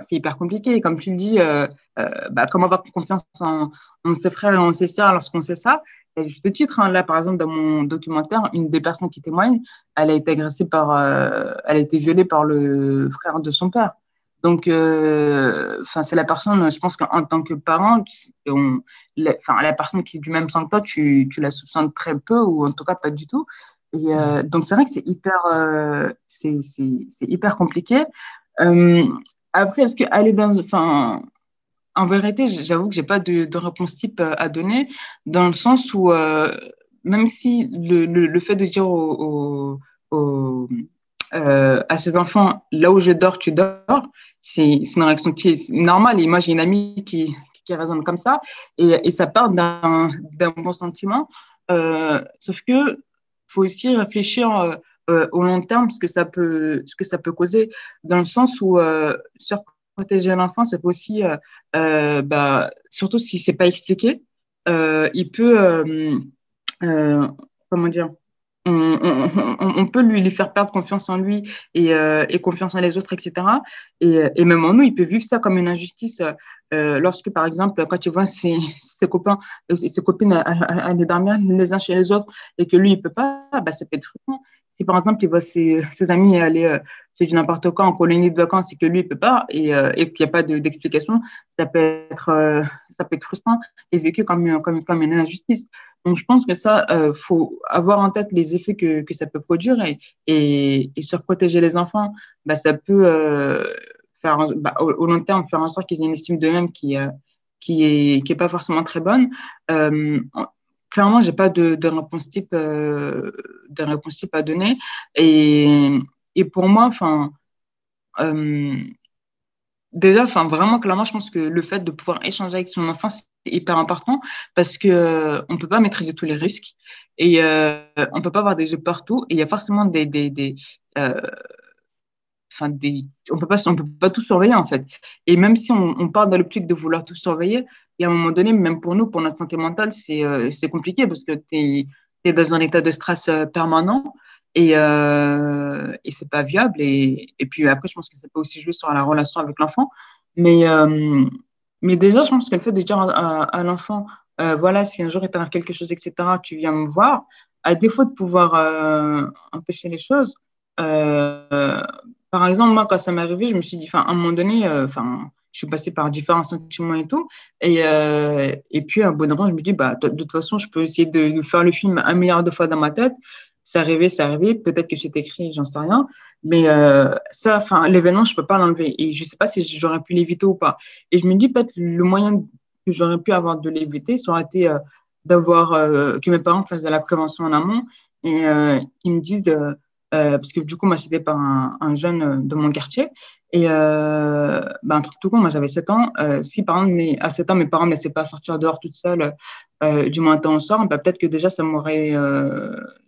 C'est hyper compliqué. Comme tu le dis, euh, euh, bah, comment avoir confiance en, en, ses frères et en ses sœurs lorsqu'on sait ça? À juste titre, hein, là, par exemple, dans mon documentaire, une des personnes qui témoigne, elle a été agressée par, euh, elle a été violée par le frère de son père. Donc, enfin, c'est la personne, je pense qu'en tant que parent, on, la, la personne qui est du même sang que toi, tu, tu la soupçonnes très peu ou en tout cas pas du tout. Et, euh, donc, c'est vrai que c'est hyper, euh, c'est, hyper compliqué. Euh, après, est-ce que aller dans, enfin, en vérité, j'avoue que j'ai pas de, réponse type à donner, dans le sens où même si le, fait de dire euh, à ses enfants, là où je dors, tu dors, c'est une réaction qui est normale. Et moi, j'ai une amie qui, raisonne comme ça, et, ça part d'un bon sentiment. Euh, sauf que faut aussi réfléchir euh, euh, au long terme, ce que ça peut, ce que ça peut causer, dans le sens où euh, surprotéger l'enfant, c'est aussi, euh, bah, surtout si c'est pas expliqué, il peut, comment dire, on, peut lui, faire perdre confiance en lui et, euh, confiance en les autres, etc. Et, même en nous, il peut vivre ça comme une injustice euh, lorsque, par exemple, quand tu vois ses, ses copains, euh, ses copines aller dormir les uns chez les autres et que lui, il peut pas, bah, ça peut être frustrant. Si, par exemple, il voit ses, amis aller euh, du n'importe quoi en colonie de vacances et que lui, il peut pas et, qu'il n'y a pas d'explication, ça peut être ça peut être frustrant et vécu comme, comme une injustice. Donc, je pense que ça, euh, faut avoir en tête les effets que, que ça peut produire et, et, et surprotéger les enfants, bah, ça peut euh, faire, bah, au, long terme, faire en sorte qu'ils aient une estime d'eux-mêmes qui, euh, qui est, qui est pas forcément très bonne. Euh, clairement, j'ai pas de, de réponse type, euh, de réponse type à donner. Et, et pour moi, enfin, déjà, enfin, vraiment, clairement, je pense que le fait de pouvoir échanger avec son enfant, hyper important parce que euh, on peut pas maîtriser tous les risques et euh, on peut pas avoir des jeux partout. Il y a forcément euh, des, on peut pas, on peut pas tout surveiller en fait. Et même si on, on part dans l'optique de vouloir tout surveiller, il y a un moment donné, même pour nous, pour notre santé mentale, c'est euh, compliqué parce que tu es, es, dans un état de stress euh, permanent et, euh, et c'est pas viable. Et, et, puis après, je pense que ça peut aussi jouer sur la relation avec l'enfant. Mais, euh, mais déjà, je pense que le fait de dire à, à, l'enfant, euh, voilà, si un jour il t'arrive quelque chose, etc., tu viens me voir, à défaut de pouvoir empêcher les choses, par exemple, moi, quand ça m'est arrivé, je me suis dit, à un moment donné, enfin, je suis passée par différents sentiments et tout. Et, euh, et puis, à un bon moment, je me dis, bah, de, toute façon, je peux essayer de faire le film un milliard de fois dans ma tête. C'est arrivé, c'est arrivé. Peut-être que c'est écrit, j'en sais rien. Mais euh, ça, enfin, l'événement, je peux pas l'enlever. Et je sais pas si j'aurais pu l'éviter ou pas. Et je me dis, peut-être le moyen que j'aurais pu avoir de l'éviter, ça aurait été euh, d'avoir, euh, que mes parents fassent de la prévention en amont et euh, qu'ils me disent, euh, parce que du coup, moi, c'était par un, un, jeune euh, de mon quartier. Et euh, ben, un truc tout con, moi, j'avais 7 ans. Euh, si, par exemple, mais, à 7 ans, mes parents ne me laissaient pas sortir dehors toute seule euh, du matin au soir, ben, peut-être que déjà, ça m'aurait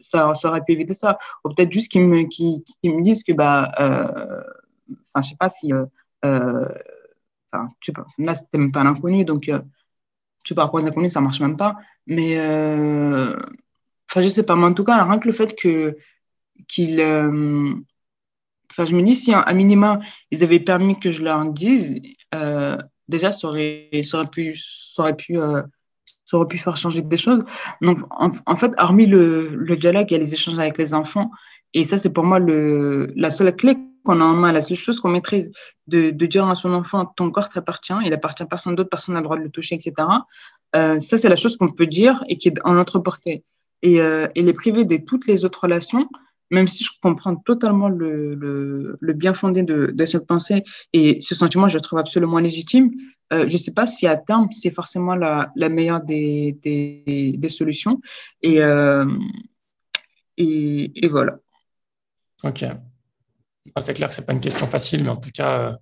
ça, aurait pu éviter ça. Ou peut-être juste qu'ils me, qu'ils me disent que, bah, enfin, je sais pas si. Enfin, tu là, c'était même pas l'inconnu, donc tu pars pour les inconnus, ça marche même pas. Mais, enfin, je sais pas, mais en tout cas, rien que le fait que qu'il. Euh, enfin, je me dis, si à minima, ils avaient permis que je leur dise, euh, déjà, ça aurait, ça aurait pu, ça aurait pu, euh, ça aurait pu faire changer des choses. Donc, en, fait, hormis le, le, dialogue, a les échanges avec les enfants. Et ça, c'est pour moi le, la seule clé qu'on a en main, la seule chose qu'on maîtrise, de, dire à son enfant, ton corps t'appartient, il appartient à personne d'autre, personne n'a le droit de le toucher, etc. Ça, c'est la chose qu'on peut dire et qui est en notre portée. Et, et les priver de toutes les autres relations, même si je comprends totalement le, le, bien fondé de, cette pensée et ce sentiment, je le trouve absolument légitime, euh, je ne sais pas si à terme, c'est forcément la, meilleure des, des, solutions. Et, euh, et, voilà. Ok. C'est clair que ce n'est pas une question facile, mais en tout cas, euh,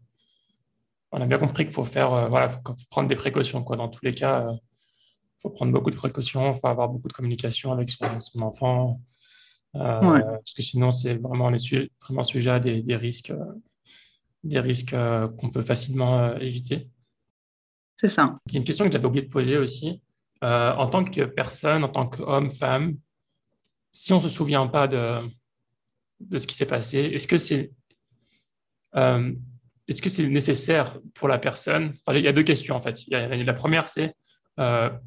on a bien compris qu'il faut faire, voilà, prendre des précautions. Quoi. Dans tous les cas, il faut prendre beaucoup de précautions, il faut avoir beaucoup de communication avec son enfant. Euh, ouais. Parce que sinon, c'est vraiment, est vraiment sujet à des, des risques, euh, des risques euh, qu'on peut facilement éviter. C'est ça. Il y a une question que j'avais oublié de poser aussi. en tant que personne, en tant qu'homme, femme, si on ne se souvient pas de, de ce qui s'est passé, est-ce que c'est est-ce que c'est nécessaire pour la personne? Enfin, Il y a deux questions en fait. Il y a, la première, c'est à,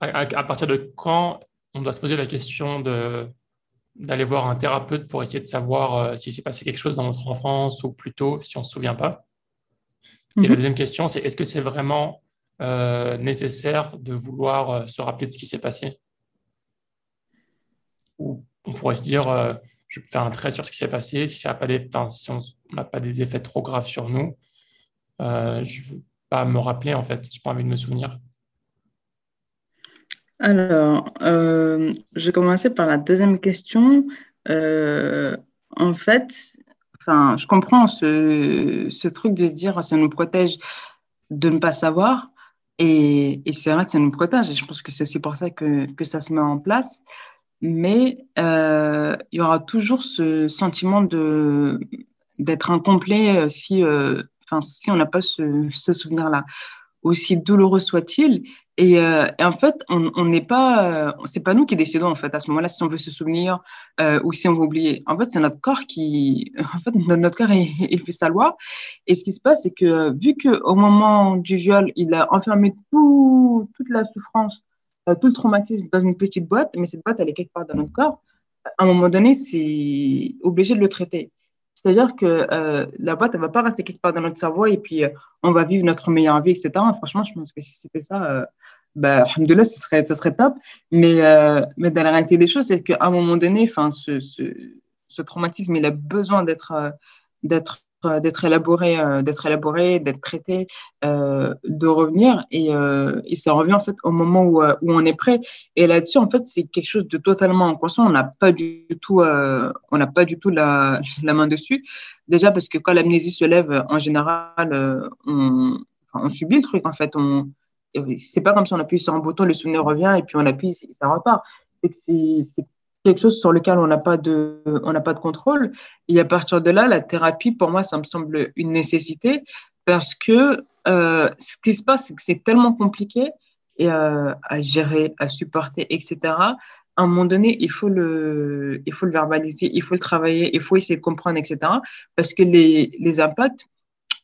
à, partir de quand on doit se poser la question de d'aller voir un thérapeute pour essayer de savoir euh, s'il s'est passé quelque chose dans notre enfance ou plutôt si on ne se souvient pas. Et mm -hmm. la deuxième question, c'est est-ce que c'est vraiment euh, nécessaire de vouloir euh, se rappeler de ce qui s'est passé? Ou on pourrait se dire, euh, je vais faire un trait sur ce qui s'est passé, si, ça pas des, si on n'a pas des effets trop graves sur nous, je ne veux pas me rappeler en fait, je n'ai pas envie de me souvenir. Alors, euh, je vais commencer par la deuxième question. Euh, en fait, enfin, je comprends ce, truc de se dire ça nous protège de ne pas savoir. Et, c'est vrai que ça nous protège. Et je pense que c'est aussi pour ça que, que ça se met en place. Mais euh, il y aura toujours ce sentiment d'être incomplet si, si on n'a pas ce souvenir-là. Aussi douloureux soit-il, et, euh, et, en fait, on n'est pas, euh, c'est pas nous qui décidons en fait à ce moment-là si on veut se souvenir euh, ou si on veut oublier. En fait, c'est notre corps qui, en fait, notre corps il, fait sa loi. Et ce qui se passe, c'est que vu que au moment du viol, il a enfermé tout, toute la souffrance, euh, tout le traumatisme dans une petite boîte, mais cette boîte elle est quelque part dans notre corps. À un moment donné, c'est obligé de le traiter. C'est-à-dire que euh, la boîte, elle va pas rester quelque part dans notre cerveau et puis euh, on va vivre notre meilleure vie, etc. Franchement, je pense que si c'était ça, euh, bah, alhamdoulilah, ce serait, ce serait top. Mais, euh, mais dans la réalité des choses, c'est qu'à un moment donné, ce, ce, ce traumatisme, il a besoin d'être euh, d'être euh, d'être élaboré, euh, d'être élaboré, d'être traité, euh, de revenir et, et, ça revient en fait au moment où, où on est prêt. Et là-dessus, en fait, c'est quelque chose de totalement inconscient. On n'a pas du tout, on n'a pas du tout la, la, main dessus. Déjà parce que quand l'amnésie se lève, en général, on, subit le truc en fait. C'est pas comme si on appuie sur un bouton, le souvenir revient et puis on appuie, ça repart. C'est quelque chose sur lequel on n'a pas de, on n'a pas de contrôle. Et à partir de là, la thérapie, pour moi, ça me semble une nécessité parce que euh, ce qui se passe, c'est que c'est tellement compliqué et, euh, à gérer, à supporter, etc. À un moment donné, il faut le, il faut le verbaliser, il faut le travailler, il faut essayer de comprendre, etc. Parce que les, les impacts,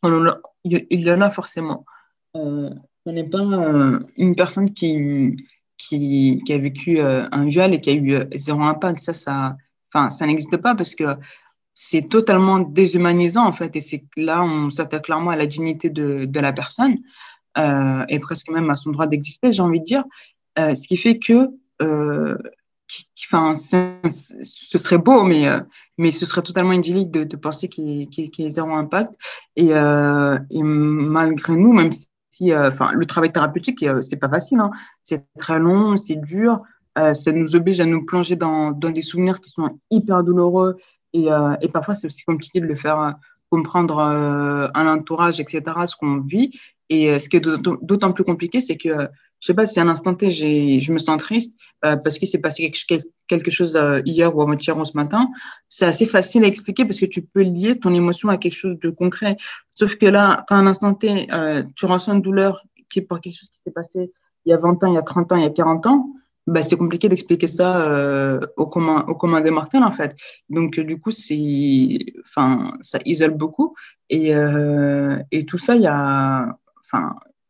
il y en a forcément. Euh, on n'est pas une personne qui, qui, a vécu euh, un viol et qui a eu euh, zéro impact. Ça, ça, ça n'existe pas parce que c'est totalement déshumanisant en fait. Et c'est là, on s'attaque clairement à la dignité de, de la personne euh, et presque même à son droit d'exister, j'ai envie de dire. Ce qui fait que, enfin, ce serait beau, mais, mais ce serait totalement idyllique de, penser qu'il y, qu ait zéro impact. Et, et malgré nous, même si euh, enfin, le travail thérapeutique, euh, c'est pas facile. Hein. C'est très long, c'est dur. Euh, ça nous oblige à nous plonger dans, des souvenirs qui sont hyper douloureux. Et, parfois, c'est aussi compliqué de le faire comprendre à l'entourage, etc., ce qu'on vit. Et ce qui est d'autant plus compliqué, c'est que je sais pas si à un instant T, je me sens triste parce qu'il s'est passé quelque, chose hier ou avant-hier ou ce matin. C'est assez facile à expliquer parce que tu peux lier ton émotion à quelque chose de concret. Sauf que là, quand à un instant T, euh, tu ressens une douleur qui est pour quelque chose qui s'est passé il y a 20 ans, il y a 30 ans, il y a 40 ans, bah, c'est compliqué d'expliquer ça euh, au, commun, au commun des mortels, en fait. Donc, du coup, enfin, ça isole beaucoup. Et, euh, et tout ça, il y a,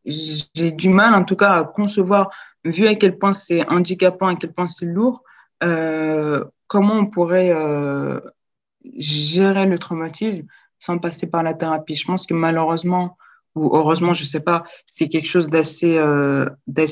j'ai du mal en tout cas à concevoir, vu à quel point c'est handicapant, à quel point c'est lourd, euh, comment on pourrait euh, gérer le traumatisme sans passer par la thérapie. Je pense que malheureusement, ou heureusement, je sais pas, c'est quelque chose d'assez euh,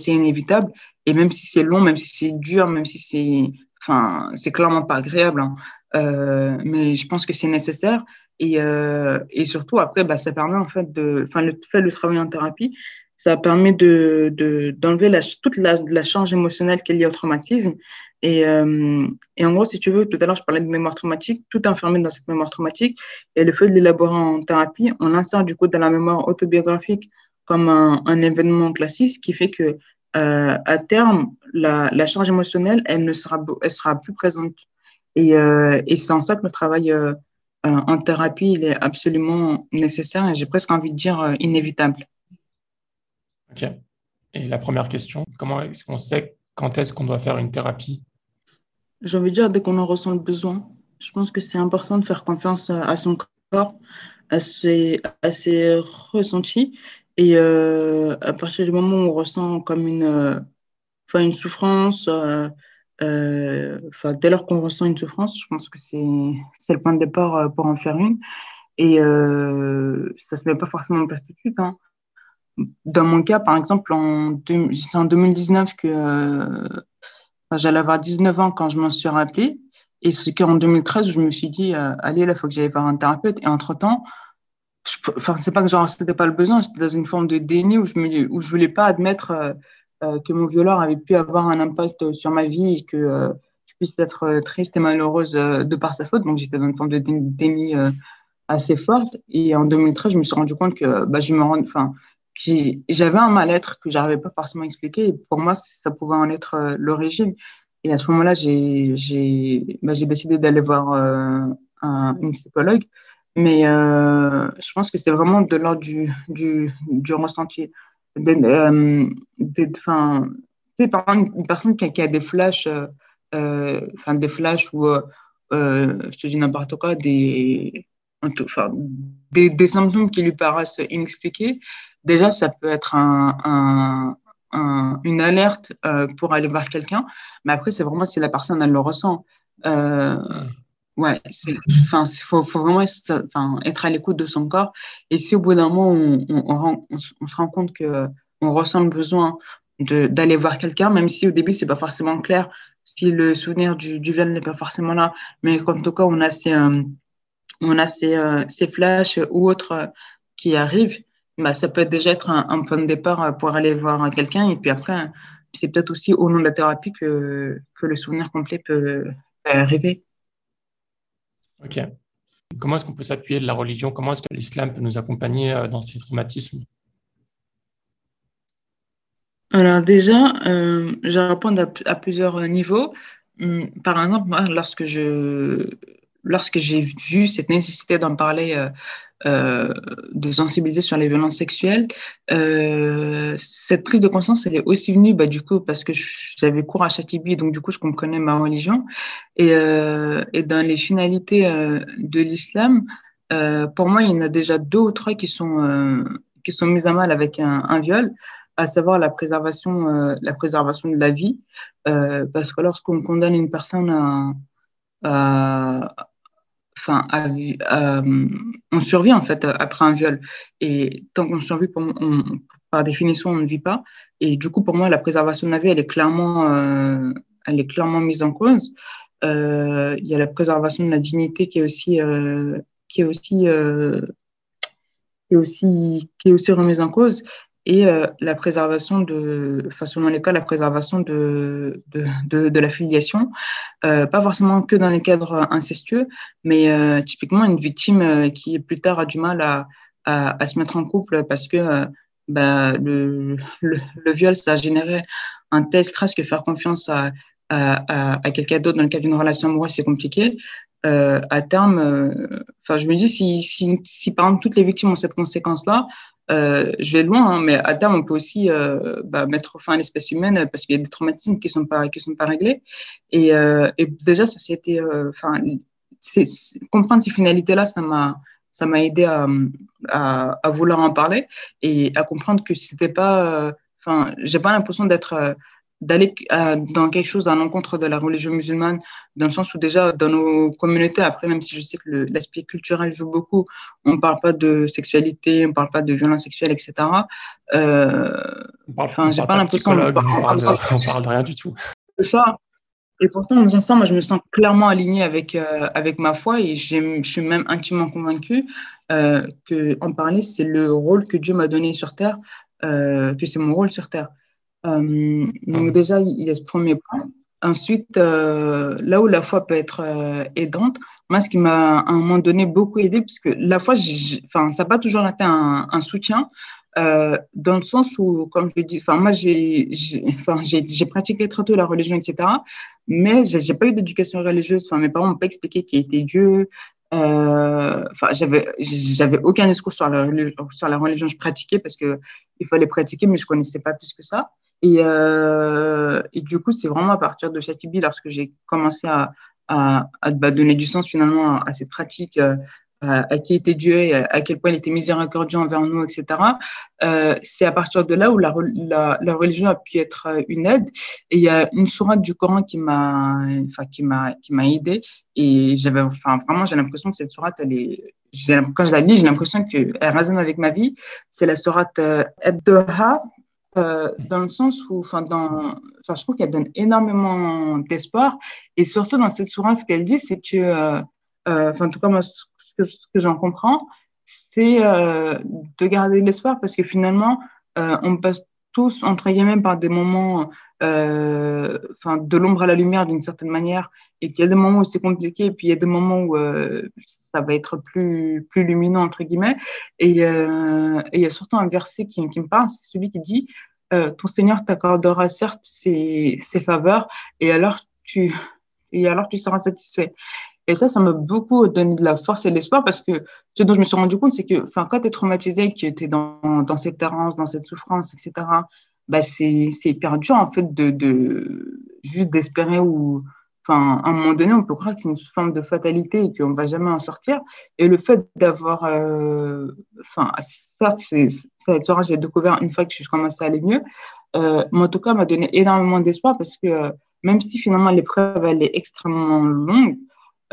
inévitable. Et même si c'est long, même si c'est dur, même si c'est, enfin, c'est clairement pas agréable. Hein. Euh, mais je pense que c'est nécessaire. Et, euh, et surtout, après, bah, ça permet en fait de, enfin, le fait de travailler en thérapie, ça permet de, de, d'enlever la, toute la, la charge émotionnelle qui est liée au traumatisme. Et, euh, et en gros, si tu veux, tout à l'heure, je parlais de mémoire traumatique, tout enfermé dans cette mémoire traumatique. Et le fait de l'élaborer en thérapie, on l'insère du coup dans la mémoire autobiographique comme un, événement classique, ce qui fait que euh, à terme, la, charge émotionnelle, elle ne sera, elle sera plus présente. Et, euh, et c'est en ça que le travail en thérapie, est absolument nécessaire et j'ai presque envie de dire inévitable. Ok. Et la première question, comment est-ce qu'on sait quand est-ce qu'on doit faire une thérapie? J'ai envie de dire dès qu'on en ressent le besoin. Je pense que c'est important de faire confiance à son corps, à ses, ressentis. Et euh, à partir du moment où on ressent comme une, euh, une souffrance, euh, euh, dès lors qu'on ressent une souffrance, je pense que c'est le point de départ euh, pour en faire une. Et euh, ça se met pas forcément en place tout de suite. Hein. Dans mon cas, par exemple, en, en 2019 que euh, j'allais avoir 19 ans quand je m'en suis rappelé. Et c'est qu'en 2013, je me suis dit, euh, allez, là, il faut que j'aille voir un thérapeute. Et entre-temps, enfin, c'est pas que j'en ressentais pas le besoin, j'étais dans une forme de déni où je me, où je voulais pas admettre euh, euh, que mon violeur avait pu avoir un impact sur ma vie et que je puisse être triste et malheureuse de par sa faute. Donc j'étais dans une forme de déni assez forte. Et en 2013, je me suis rendu compte que bah, je me rends, j'avais un mal-être que j'arrivais pas forcément à expliquer. Pour moi, ça pouvait en être l'origine. Et à ce moment-là, j'ai bah, décidé d'aller voir un, une psychologue. Mais euh, je pense que c'est vraiment de l'ordre du, du, du ressenti euh, enfin, par exemple une personne qui a, des flashs, euh, enfin des flashs ou euh, je te dis n'importe quoi, des, des, des, symptômes qui lui paraissent inexpliqués, déjà ça peut être un, un, un une alerte euh, pour aller voir quelqu'un, mais après c'est vraiment si la personne elle le ressent. Euh, Ouais, c'est, enfin, faut, faut vraiment être à l'écoute de son corps. Et si au bout d'un moment, on, on, on, on, se rend compte que on ressent le besoin d'aller voir quelqu'un, même si au début, c'est pas forcément clair, si le souvenir du, du viol n'est pas forcément là, mais en tout cas, on a ces, euh, on a ces, euh, ces flashs ou autres qui arrivent, bah, ça peut déjà être un, un point de départ pour aller voir quelqu'un. Et puis après, c'est peut-être aussi au nom de la thérapie que, que le souvenir complet peut, arriver. Ok. Comment est-ce qu'on peut s'appuyer de la religion? Comment est-ce que l'islam peut nous accompagner euh, dans ces traumatismes? Alors déjà, euh, je vais répondre à, à, plusieurs niveaux. hum, par exemple, moi, lorsque je lorsque j'ai vu cette nécessité d'en parler, euh, euh, de sensibiliser sur les violences sexuelles, euh, cette prise de conscience, elle est aussi venue, bah, du coup, parce que j'avais cours à Chatibi, donc du coup, je comprenais ma religion. Et, et dans les finalités de l'islam, pour moi, il y en a déjà deux ou trois qui sont, qui sont mises à mal avec un, un viol à savoir la préservation, la préservation de la vie, parce que lorsqu'on condamne une personne à, à, enfin, on survit en fait après un viol. Et tant qu'on survit, par définition, on ne vit pas. Et du coup, pour moi, la préservation de la vie, elle est clairement, euh, elle est clairement mise en cause. Euh, il y a la préservation de la dignité qui est aussi, euh, qui est aussi, qui est aussi, qui est aussi remise en cause et euh, la préservation de, enfin selon les cas, la préservation de, de, de, la filiation, euh, pas forcément que dans les cadres incestueux, mais euh, typiquement une victime qui plus tard a du mal à, à, se mettre en couple parce que bah, le, le, viol, ça a généré un tel stress que faire confiance à, à, à quelqu'un d'autre dans le cadre d'une relation amoureuse, c'est compliqué. À terme, je me dis si, si, si par exemple toutes les victimes ont cette conséquence-là, euh, je vais loin, hein, mais à terme, on peut aussi euh, bah, mettre fin à l'espèce humaine parce qu'il y a des traumatismes qui sont pas qui sont pas réglés. Et, euh, et déjà, ça c'était, euh, enfin, comprendre ces finalités-là, ça m'a ça m'a aidé à, à, à, vouloir en parler et à comprendre que c'était pas, euh, enfin, j'ai pas l'impression d'être d'aller euh, dans quelque chose à l'encontre de la religion musulmane, dans le sens où déjà dans nos communautés, après même si je sais que l'aspect culturel joue beaucoup, on ne parle pas de sexualité, on ne parle pas de violence sexuelle, etc. Euh, enfin, j'ai pas l'impression qu'on parle, on parle de rien du tout. C'est ça. Et pourtant, en disant ça, moi, je me sens clairement alignée avec, euh, avec ma foi et je suis même intimement convaincue euh, qu'en parler, c'est le rôle que Dieu m'a donné sur Terre, euh, que c'est mon rôle sur Terre. Euh, donc déjà, il y a ce premier point. Ensuite, euh, là où la foi peut être euh, aidante, moi, ce qui m'a à un moment donné beaucoup aidé, parce que la foi, enfin, ça n'a pas toujours été un, un soutien, euh, dans le sens où, comme je enfin, moi, j'ai, pratiqué très tôt la religion, etc. Mais j'ai pas eu d'éducation religieuse. Enfin, mes parents m'ont pas expliqué qui était Dieu. Enfin, j'avais, j'avais aucun discours sur la, sur la religion que je pratiquais parce que il fallait pratiquer, mais je connaissais pas plus que ça. Et, euh, et du coup, c'est vraiment à partir de Chatibi, lorsque j'ai commencé à, bah, donner du sens finalement à, cette pratique, euh, à, qui était Dieu et à, quel point il était miséricordieux envers nous, etc. Euh, c'est à partir de là où la, religion a pu être une aide. Et il y a une sourate du Coran qui m'a, enfin. Et j'avais, vraiment, j'ai l'impression que cette sourate, quand je la lis, j'ai l'impression qu'elle résonne avec ma vie. C'est la sourate Ad-Doha, euh, dans le sens où, enfin, je trouve qu'elle donne énormément d'espoir. Et surtout dans cette sourate, ce qu'elle dit, c'est que, euh, euh, enfin, en tout cas, moi, ce que, j'en comprends, c'est euh, de garder l'espoir parce que finalement, euh, on passe tous, entre guillemets, par des moments, euh, de l'ombre à la lumière d'une certaine manière, et qu'il y a des moments où c'est compliqué, et puis il y a des moments où ça va être plus, plus lumineux, entre guillemets. Et, euh, il y a surtout un verset qui, me parle, c'est celui qui dit euh, Ton Seigneur t'accordera certes ses, faveurs, et alors tu, et alors tu seras satisfait. Et ça, ça m'a beaucoup donné de la force et de l'espoir parce que ce dont je me suis rendu compte, c'est que quand tu es traumatisé, que tu es dans, dans cette errance, dans cette souffrance, etc., bah, c'est hyper dur en fait de, de juste d'espérer ou Enfin, à un moment donné, on peut croire que c'est une forme de fatalité et qu'on ne va jamais en sortir. Et le fait d'avoir, euh, enfin, ça, c'est, j'ai découvert une fois que je commençais à aller mieux, euh, mais en tout cas, m'a donné énormément d'espoir parce que euh, même si finalement l'épreuve, elle est extrêmement longue,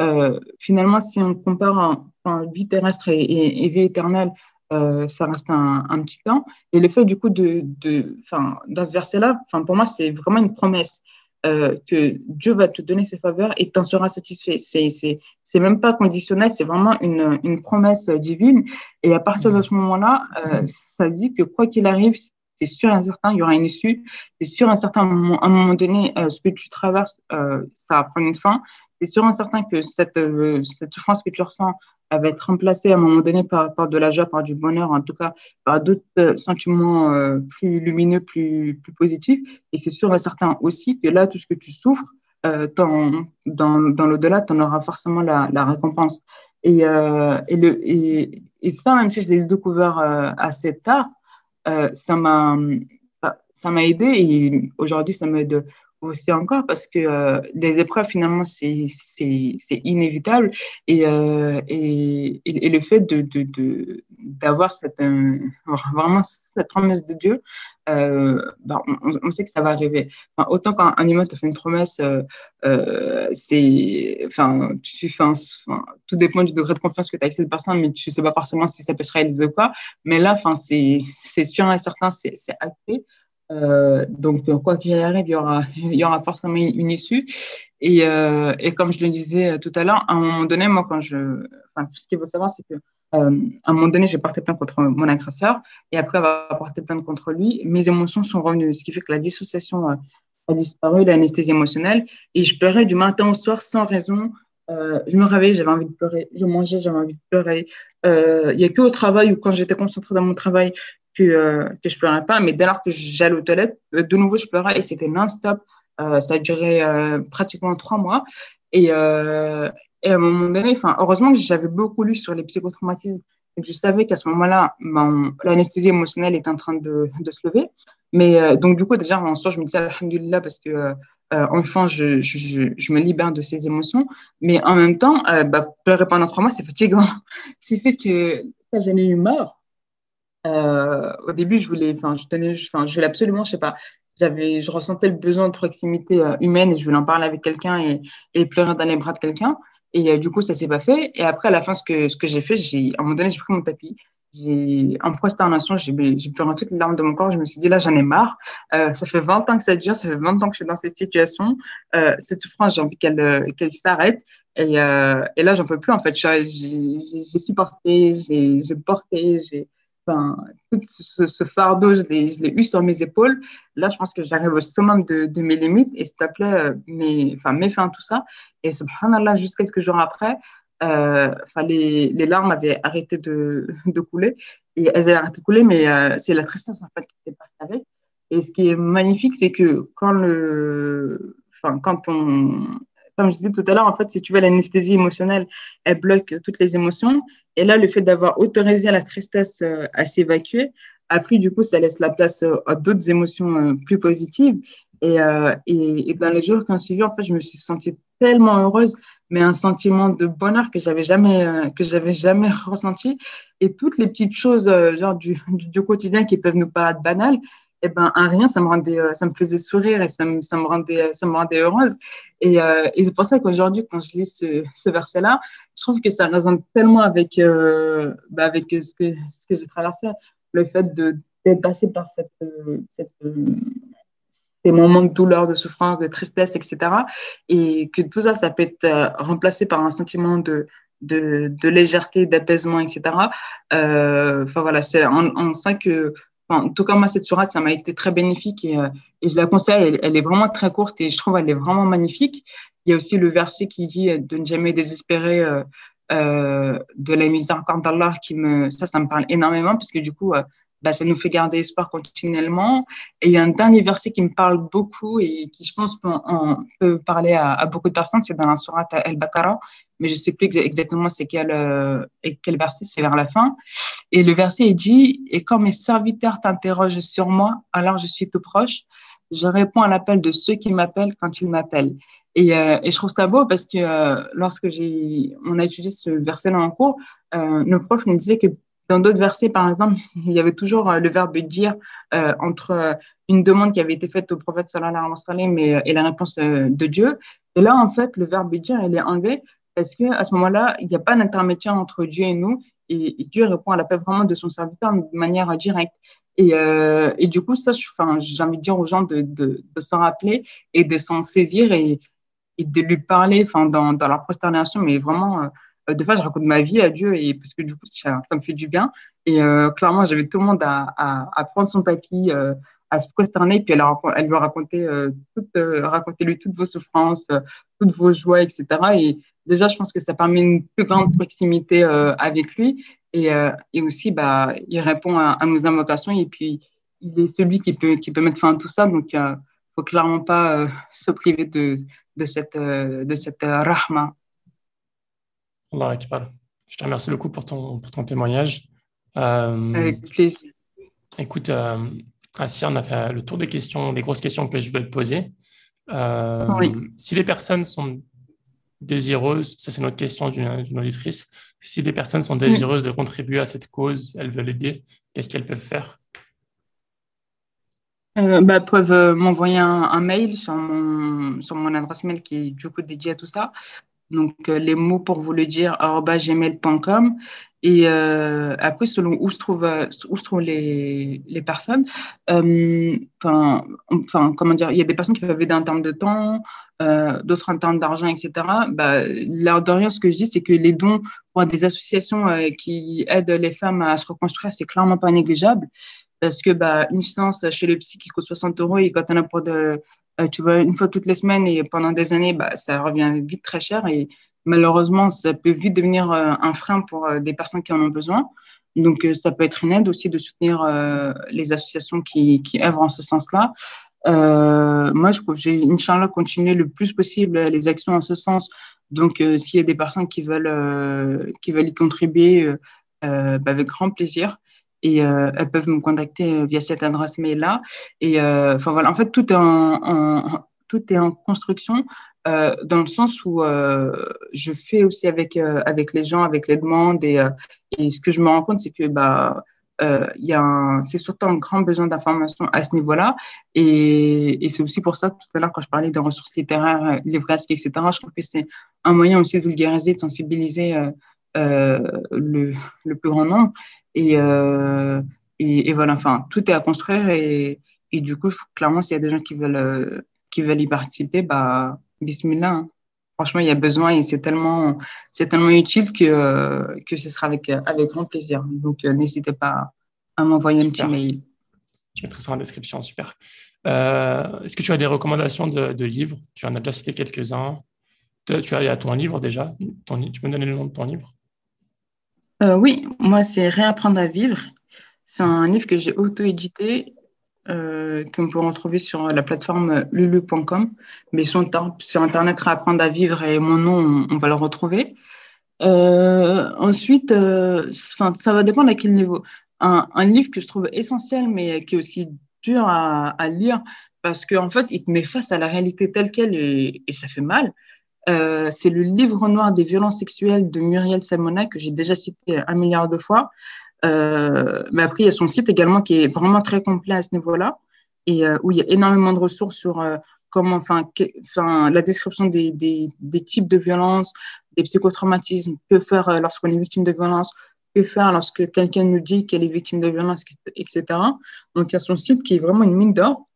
euh, finalement, si on compare un, un vie terrestre et, vie éternelle, ça reste un, petit temps. Et le fait, du coup, de, de, dans ce verset-là, pour moi, c'est vraiment une promesse euh, que Dieu va te donner ses faveurs et t'en seras satisfait. C'est, c'est, c'est même pas conditionnel, c'est vraiment une, une promesse divine. Et à partir de ce moment-là, euh, ça dit que quoi qu'il arrive, c'est sûr et certain, il y aura une issue. C'est sûr et certain, à un moment donné, euh, ce que tu traverses, euh, ça va prendre une fin. C'est sûr et certain que cette, euh, cette souffrance que tu ressens, va être remplacée à un moment donné par, de la joie, par du bonheur, en tout cas par d'autres euh, sentiments euh, plus lumineux, plus, positifs. Et c'est sûr et certain aussi que là, tout ce que tu souffres, dans, l'au-delà, tu en auras forcément la, récompense. Et, ça, même si je l'ai découvert assez tard, ça ça m'a aidé et aujourd'hui, ça m'aide aussi encore parce que euh, les épreuves, finalement, c'est inévitable. Et, euh, et, et, le fait d'avoir de, de, cette, euh, vraiment cette promesse de Dieu, bah, on, sait que ça va arriver. Autant quand un humain te fait une promesse, c'est, enfin, tu, tout dépend du degré de confiance que tu as avec cette personne, mais tu ne sais pas forcément si ça peut se réaliser ou pas. Mais là, c'est sûr et certain, c'est acté. Euh, donc, quoi qu'il arrive, il y aura, forcément une issue. Et, euh, et, comme je le disais tout à l'heure, à un moment donné, moi, quand je. Enfin, ce qu'il faut savoir, c'est que euh, à un moment donné, j'ai porté plainte contre mon agresseur et après avoir porté plainte contre lui, mes émotions sont revenues, ce qui fait que la dissociation a disparu, l'anesthésie émotionnelle, et je pleurais du matin au soir sans raison. je me réveillais, j'avais envie de pleurer. Je mangeais, j'avais envie de pleurer. Il n'y a que au travail ou quand j'étais concentrée dans mon travail, que, euh, que je pleurais pas, mais dès lors que j'allais aux toilettes, euh, de nouveau, je pleurais et c'était non-stop. Euh, ça a duré pratiquement trois mois. Et, et à un moment donné, heureusement que j'avais beaucoup lu sur les psychotraumatismes que je savais qu'à ce moment-là, l'anesthésie émotionnelle est en train de, de se lever. Mais donc, du coup, déjà, en soi, je me disais Alhamdulillah parce que euh, enfin, je, je, je, me libère de ces émotions. Mais en même temps, bah, pleurer pendant trois mois, c'est fatigant. c'est fait que j'en ai eu marre. Euh, au début, je voulais, enfin, je tenais, enfin, je voulais absolument, je sais pas, j'avais, je ressentais le besoin de proximité euh, humaine et je voulais en parler avec quelqu'un et, et pleurer dans les bras de quelqu'un. Et euh, du coup, ça s'est pas fait. Et après, à la fin, ce que, ce que j'ai fait, j'ai, à un moment donné, j'ai pris mon tapis. J'ai, en prosternation, j'ai, j'ai pleuré toutes les larmes de mon corps. Je me suis dit, là, j'en ai marre. ça fait 20 ans que ça dure. Ça fait 20 ans que je suis dans cette situation. cette souffrance, j'ai envie qu'elle, qu'elle s'arrête. Et, et là, j'en peux plus, en fait. J'ai, j'ai supporté, j'ai porté, j'ai, enfin, tout ce, fardeau, je l'ai eu sur mes épaules. Là, je pense que j'arrive au summum de, mes limites et s'il te plaît, euh, mes, enfin, mets fin à tout ça. Et subhanallah, juste quelques jours après, euh, les, les, larmes avaient arrêté de, de, couler et elles avaient arrêté de couler, mais euh, c'est la tristesse en fait qui était partie avec. Et ce qui est magnifique, c'est que quand le, quand on, comme je disais tout à l'heure, en fait, si tu veux, l'anesthésie émotionnelle, elle bloque toutes les émotions. Et là, le fait d'avoir autorisé la tristesse euh, à s'évacuer, après, du coup, ça laisse la place euh, à d'autres émotions euh, plus positives. Et, dans les jours qui ont suivi, en fait, je me suis sentie tellement heureuse, mais un sentiment de bonheur que j'avais jamais, que j'avais jamais ressenti. Et toutes les petites choses, genre du, du, quotidien qui peuvent nous paraître banales, eh ben, un rien, ça me rendait, ça me faisait sourire et ça me, ça me rendait, ça me rendait heureuse. Et, euh, et c'est pour ça qu'aujourd'hui, quand je lis ce, ce verset-là, je trouve que ça résonne tellement avec, euh, bah avec ce que, ce que j'ai traversé, le fait d'être passé par cette, ces moments de douleur, de souffrance, de tristesse, etc. Et que tout ça, ça peut être euh, remplacé par un sentiment de, de, de légèreté, d'apaisement, etc. Euh, enfin voilà, on, on sent que en tout cas, moi, cette sourate, ça m'a été très bénéfique et, euh, je la conseille. Elle, est vraiment très courte et je trouve elle est vraiment magnifique. Il y a aussi le verset qui dit de ne jamais désespérer euh, euh, de la miséricorde d'Allah qui me, ça, ça me parle énormément parce que du coup, euh, bah, ça nous fait garder espoir continuellement. Et il y a un dernier verset qui me parle beaucoup et qui, je pense, peut, peut parler à, beaucoup de personnes. C'est dans la sourate Al-Baqarah, mais je sais plus exactement c'est quel, euh, quel verset, c'est vers la fin. Et le verset est dit, et quand mes serviteurs t'interrogent sur moi, alors je suis tout proche. Je réponds à l'appel de ceux qui m'appellent quand ils m'appellent. Et, euh, et, je trouve ça beau parce que euh, lorsque j'ai, on a étudié ce verset-là en cours, nos profs nous disaient que dans d'autres versets, par exemple, il y avait toujours euh, le verbe dire euh, entre euh, une demande qui avait été faite au prophète sallallahu alayhi wa sallam et, et, la réponse de Dieu. Et là, en fait, le verbe dire, il est enlevé parce que à ce moment-là, il n'y a pas d'intermédiaire entre Dieu et nous, et, Dieu répond à l'appel vraiment de son serviteur de manière directe. Et, et du coup, ça, j'ai envie de dire aux gens de, de, s'en rappeler et de s'en saisir et, de lui parler, dans, dans leur prosternation, mais vraiment des fois, je raconte ma vie à Dieu et parce que du coup, ça, me fait du bien. Et euh, clairement, j'avais tout le monde à, à, à prendre son tapis, euh, à se prosterner, puis elle, elle lui raconter, euh, toute, euh, lui toutes vos souffrances, euh, toutes vos joies, etc. Et déjà, je pense que ça permet une plus grande proximité avec lui. Et, et aussi, bah, il répond à, à, nos invocations et puis il est celui qui peut, qui peut mettre fin à tout ça. Donc, faut clairement pas se priver de, de cette, de cette rahma. Je te remercie beaucoup pour ton, pour ton témoignage. Avec plaisir. Écoute, Assia, on a fait le tour des questions, des grosses questions que je voulais te poser. Si les personnes sont désireuses, ça c'est notre question d'une auditrice, si des personnes sont désireuses de contribuer à cette cause, elles veulent aider, qu'est-ce qu'elles peuvent faire? Euh, bah, peuvent euh, m'envoyer un, mail sur mon, sur mon adresse mail qui est du coup dédié à tout ça. Donc, euh, les mots pour vous le dire, gmail.com. Et euh, après, selon où se trouvent, où se trouvent les, les personnes, enfin, comment dire, il y a des personnes qui peuvent aider en termes de temps, d'autres en termes d'argent, etc. Bah, de rien, ce que je dis, c'est que les dons pour des associations qui aident les femmes à se reconstruire, c'est clairement pas négligeable parce que bah, une séance chez le psy qui coûte 60 euros et quand on a pour de, euh, tu vois, une fois toutes les semaines et pendant des années, bah, ça revient vite très cher et malheureusement, ça peut vite devenir euh, un frein pour euh, des personnes qui en ont besoin. Donc, ça peut être une aide aussi de soutenir les associations qui, qui œuvrent en ce sens-là. moi, je trouve j'ai, Inch'Allah, continuer le plus possible les actions en ce sens. Donc, s'il y a des personnes qui veulent, qui veulent y contribuer, bah, avec grand plaisir et euh, elles peuvent me contacter euh, via cette adresse mail là et euh, enfin voilà. En fait tout est en, construction dans le sens où je fais aussi avec avec les gens avec les demandes et, ce que je me rends compte c'est que bah c'est surtout un grand besoin d'information à ce niveau-là. Et, c'est aussi pour ça tout à l'heure quand je parlais des ressources littéraires livresques etc je trouve que c'est un moyen aussi de vulgariser de sensibiliser le plus grand nombre euh, et, et, voilà, enfin, tout est à construire et, et du coup, clairement, s'il y a des gens qui veulent, euh, qui veulent y participer, bah, bismillah. Hein. Franchement, il y a besoin et c'est tellement, c'est tellement utile que, euh, que ce sera avec, avec grand plaisir. Donc, n'hésitez pas à m'envoyer un petit mail. Je mettrai ça en description, super. Est-ce que tu as des recommandations de, de livres? Tu en as déjà cité quelques-uns. Tu as, ton livre déjà ton, Tu peux me donner le nom de ton livre? Euh, oui, moi, c'est Réapprendre à vivre. C'est un livre que j'ai auto-édité, euh, que peut retrouver sur la plateforme lulu.com. Mais sur, sur Internet, Réapprendre à vivre et mon nom, on, va le retrouver. Euh, ensuite, euh, ça va dépendre à quel niveau. Un, livre que je trouve essentiel, mais qui est aussi dur à, lire, parce qu'en en fait, il te met face à la réalité telle qu'elle et ça fait mal. Euh, c'est le livre noir des violences sexuelles de Muriel Salmona que j'ai déjà cité un milliard de fois. Euh, mais après, il y a son site également qui est vraiment très complet à ce niveau-là et euh, où il y a énormément de ressources sur comment, enfin, la description des, des, types de violences, des psychotraumatismes, que faire lorsqu'on est victime de violence, que faire lorsque quelqu'un nous dit qu'elle est victime de violence, etc. Donc, il y a son site qui est vraiment une mine d'or.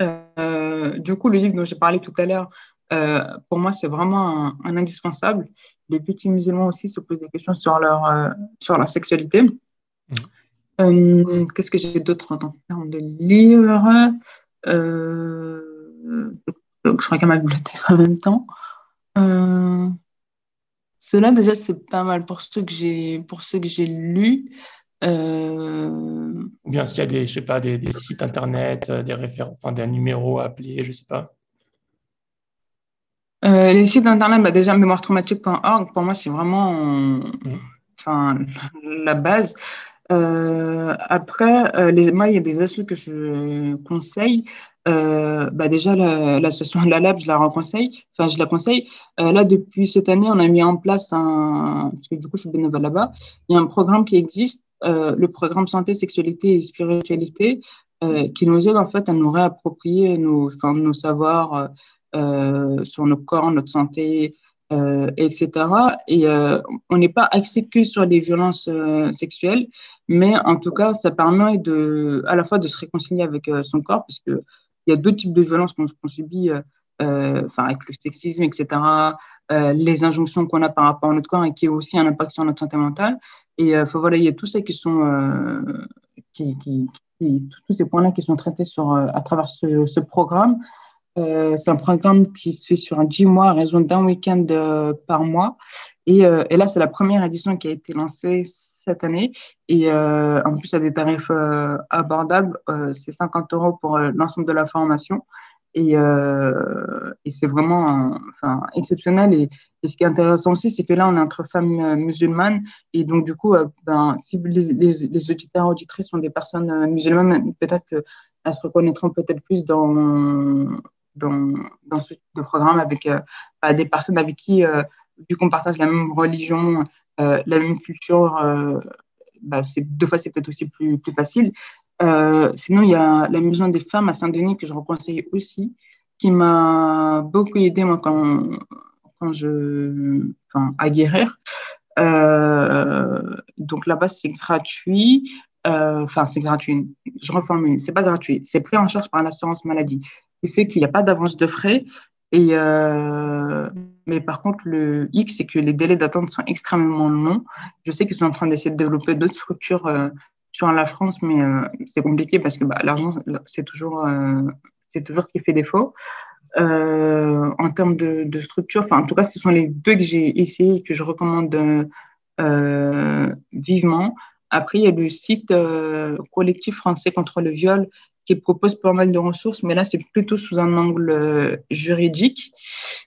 du coup, le livre dont j'ai parlé tout à l'heure, euh, pour moi, c'est vraiment un, indispensable. Les petits musulmans aussi se posent des questions sur leur, euh, sur leur sexualité. Mmh. Euh, qu'est-ce que j'ai d'autre en termes de livres? Je regarde ma bibliothèque en même temps. Cela, déjà, c'est pas mal pour ceux que j'ai, pour ceux que j'ai lus. Ou bien est-ce qu'il y a des, je sais pas, des, des sites internet, des références, enfin des numéros à appeler, je sais pas? Euh, les sites internet, bah déjà mémoiretraumatique.org, pour moi, c'est vraiment enfin, la base. Euh, après, euh, les, moi, il y a des assos que je conseille. Bah déjà, l'association la, la Lab, je la conseille. Enfin, je la conseille. Là, depuis cette année, on a mis en place un, parce que du coup, je suis bénévole là-bas. Il y a un programme qui existe, le programme santé, sexualité et spiritualité, qui nous aide en fait à nous réapproprier nos, enfin, nos savoirs sur nos corps, notre santé, euh, etc. Et euh, on n'est pas axé que sur les violences sexuelles, mais en tout cas, ça permet à la fois de se réconcilier avec son corps, parce que il y a deux types de violences qu'on subit, enfin avec le sexisme, etc. les injonctions qu'on a par rapport à notre corps et qui ont aussi un impact sur notre santé mentale. Et euh, voilà, il y a tous ces points-là qui sont traités à travers ce programme. Euh, c'est un programme qui se fait sur un 10 mois à raison d'un week-end euh, par mois. Et, euh, et là, c'est la première édition qui a été lancée cette année. Et en plus, à des tarifs abordables, c'est 50 euros pour l'ensemble de la formation. Et, euh, et c'est vraiment enfin, exceptionnel. Et, ce qui est intéressant aussi, c'est que là, on est entre femmes euh, musulmanes. Et donc, du coup, euh, ben, si les, les, les auditeurs auditrices sont des personnes musulmanes, peut-être qu'elles se reconnaîtront peut-être plus dans, dans, ce de programme avec bah, des personnes avec qui, vu qu'on partage la même religion, la même culture, bah, deux fois, c'est peut-être aussi plus, plus facile. Euh, sinon, il y a la Maison des femmes à Saint-Denis que je reconseille aussi, qui m'a beaucoup aidé moi, quand, quand je, enfin, à guérir. Euh, donc là-bas, c'est gratuit. Euh, enfin, c'est gratuit. Je reformule. C'est pas gratuit. C'est pris en charge par l'assurance maladie. Qui fait qu'il n'y a pas d'avance de frais. Et mais par contre, le X, c'est que les délais d'attente sont extrêmement longs. Je sais qu'ils sont en train d'essayer de développer d'autres structures sur la France, mais euh, c'est compliqué parce que bah, l'argent, c'est toujours, euh, c'est toujours ce qui fait défaut. Euh, en termes de, structure, enfin, en tout cas, ce sont les deux que j'ai essayé et que je recommande vivement. Après, il y a le site collectif français contre le viol qui propose pas mal de ressources, mais là, c'est plutôt sous un angle juridique.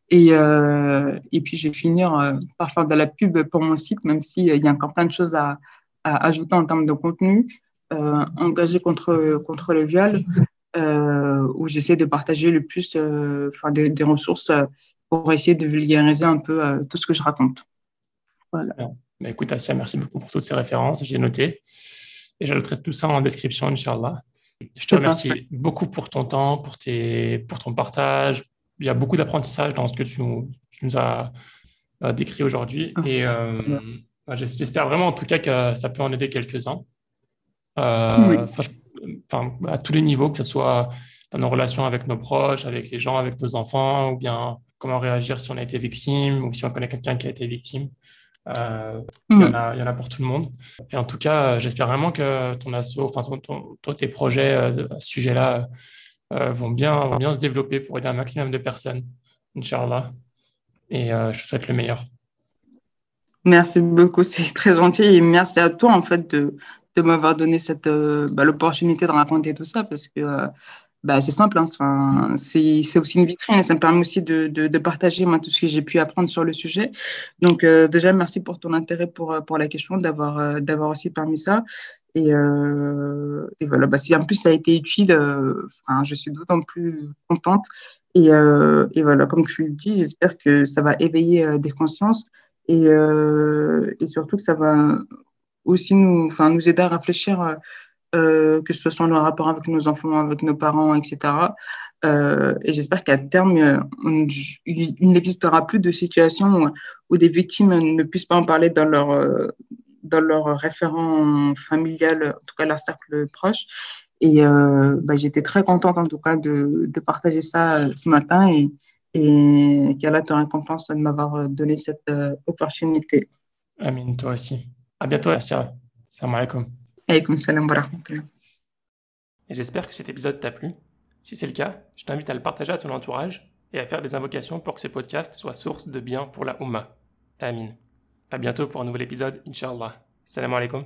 Et, et puis, je vais finir par faire de la pub pour mon site, même s'il y a encore plein de choses à, ajouter en termes de contenu, euh, engagé contre, contre le viol, euh, où j'essaie de partager le plus euh, des, ressources pour essayer de vulgariser un peu tout ce que je raconte. Voilà. Bah, écoute, Asia, merci beaucoup pour toutes ces références. J'ai noté. Et j'ajouterai tout ça en description, Inch'Allah. Je te remercie beaucoup pour ton temps, pour, tes, pour ton partage. Il y a beaucoup d'apprentissage dans ce que tu, nous as décrit aujourd'hui. Ah. Et J'espère vraiment en tout cas que ça peut en aider quelques-uns. Euh, à tous les niveaux, que ce soit dans nos relations avec nos proches, avec les gens, avec nos enfants, ou bien comment réagir si on a été victime ou si on connaît quelqu'un qui a été victime. Euh, il, y en a, il, y en a, pour tout le monde. Et en tout cas, j'espère vraiment que ton asso, enfin, ton, tes projets euh, à ce sujet-là vont, bien, vont bien se développer pour aider un maximum de personnes, Inch'Allah. Et je te souhaite le meilleur. Merci beaucoup, c'est très gentil et merci à toi en fait de, de m'avoir donné cette euh, bah, l'opportunité de raconter tout ça parce que euh, bah, c'est simple, hein, c'est aussi une vitrine et ça me permet aussi de, de, partager moi, tout ce que j'ai pu apprendre sur le sujet. Donc euh, déjà, merci pour ton intérêt pour, pour la question, d'avoir d'avoir aussi permis ça. Et, et voilà, bah, si en plus ça a été utile, je suis d'autant plus contente. Et, et, voilà, comme tu le dis, j'espère que ça va éveiller des consciences et, euh, et surtout que ça va aussi nous, enfin, nous aider à réfléchir, euh, que ce soit dans le rapport avec nos enfants, avec nos parents, etc. Euh, et j'espère qu'à terme, il n'existera plus de situations où, des victimes ne puissent pas en parler dans leur, dans leur référent familial, en tout cas leur cercle proche. Et euh, bah, j'étais très contente en tout cas de, de partager ça ce matin et, et qu'Allah te récompense de m'avoir donné cette euh, opportunité. Amin, toi aussi. À bientôt, Assia. Salam alaikum. Alaykoum salam j'espère que cet épisode t'a plu. Si c'est le cas, je t'invite à le partager à ton entourage et à faire des invocations pour que ce podcast soit source de bien pour la Ummah. Amin. À bientôt pour un nouvel épisode, Inch'Allah. Salam alaikum.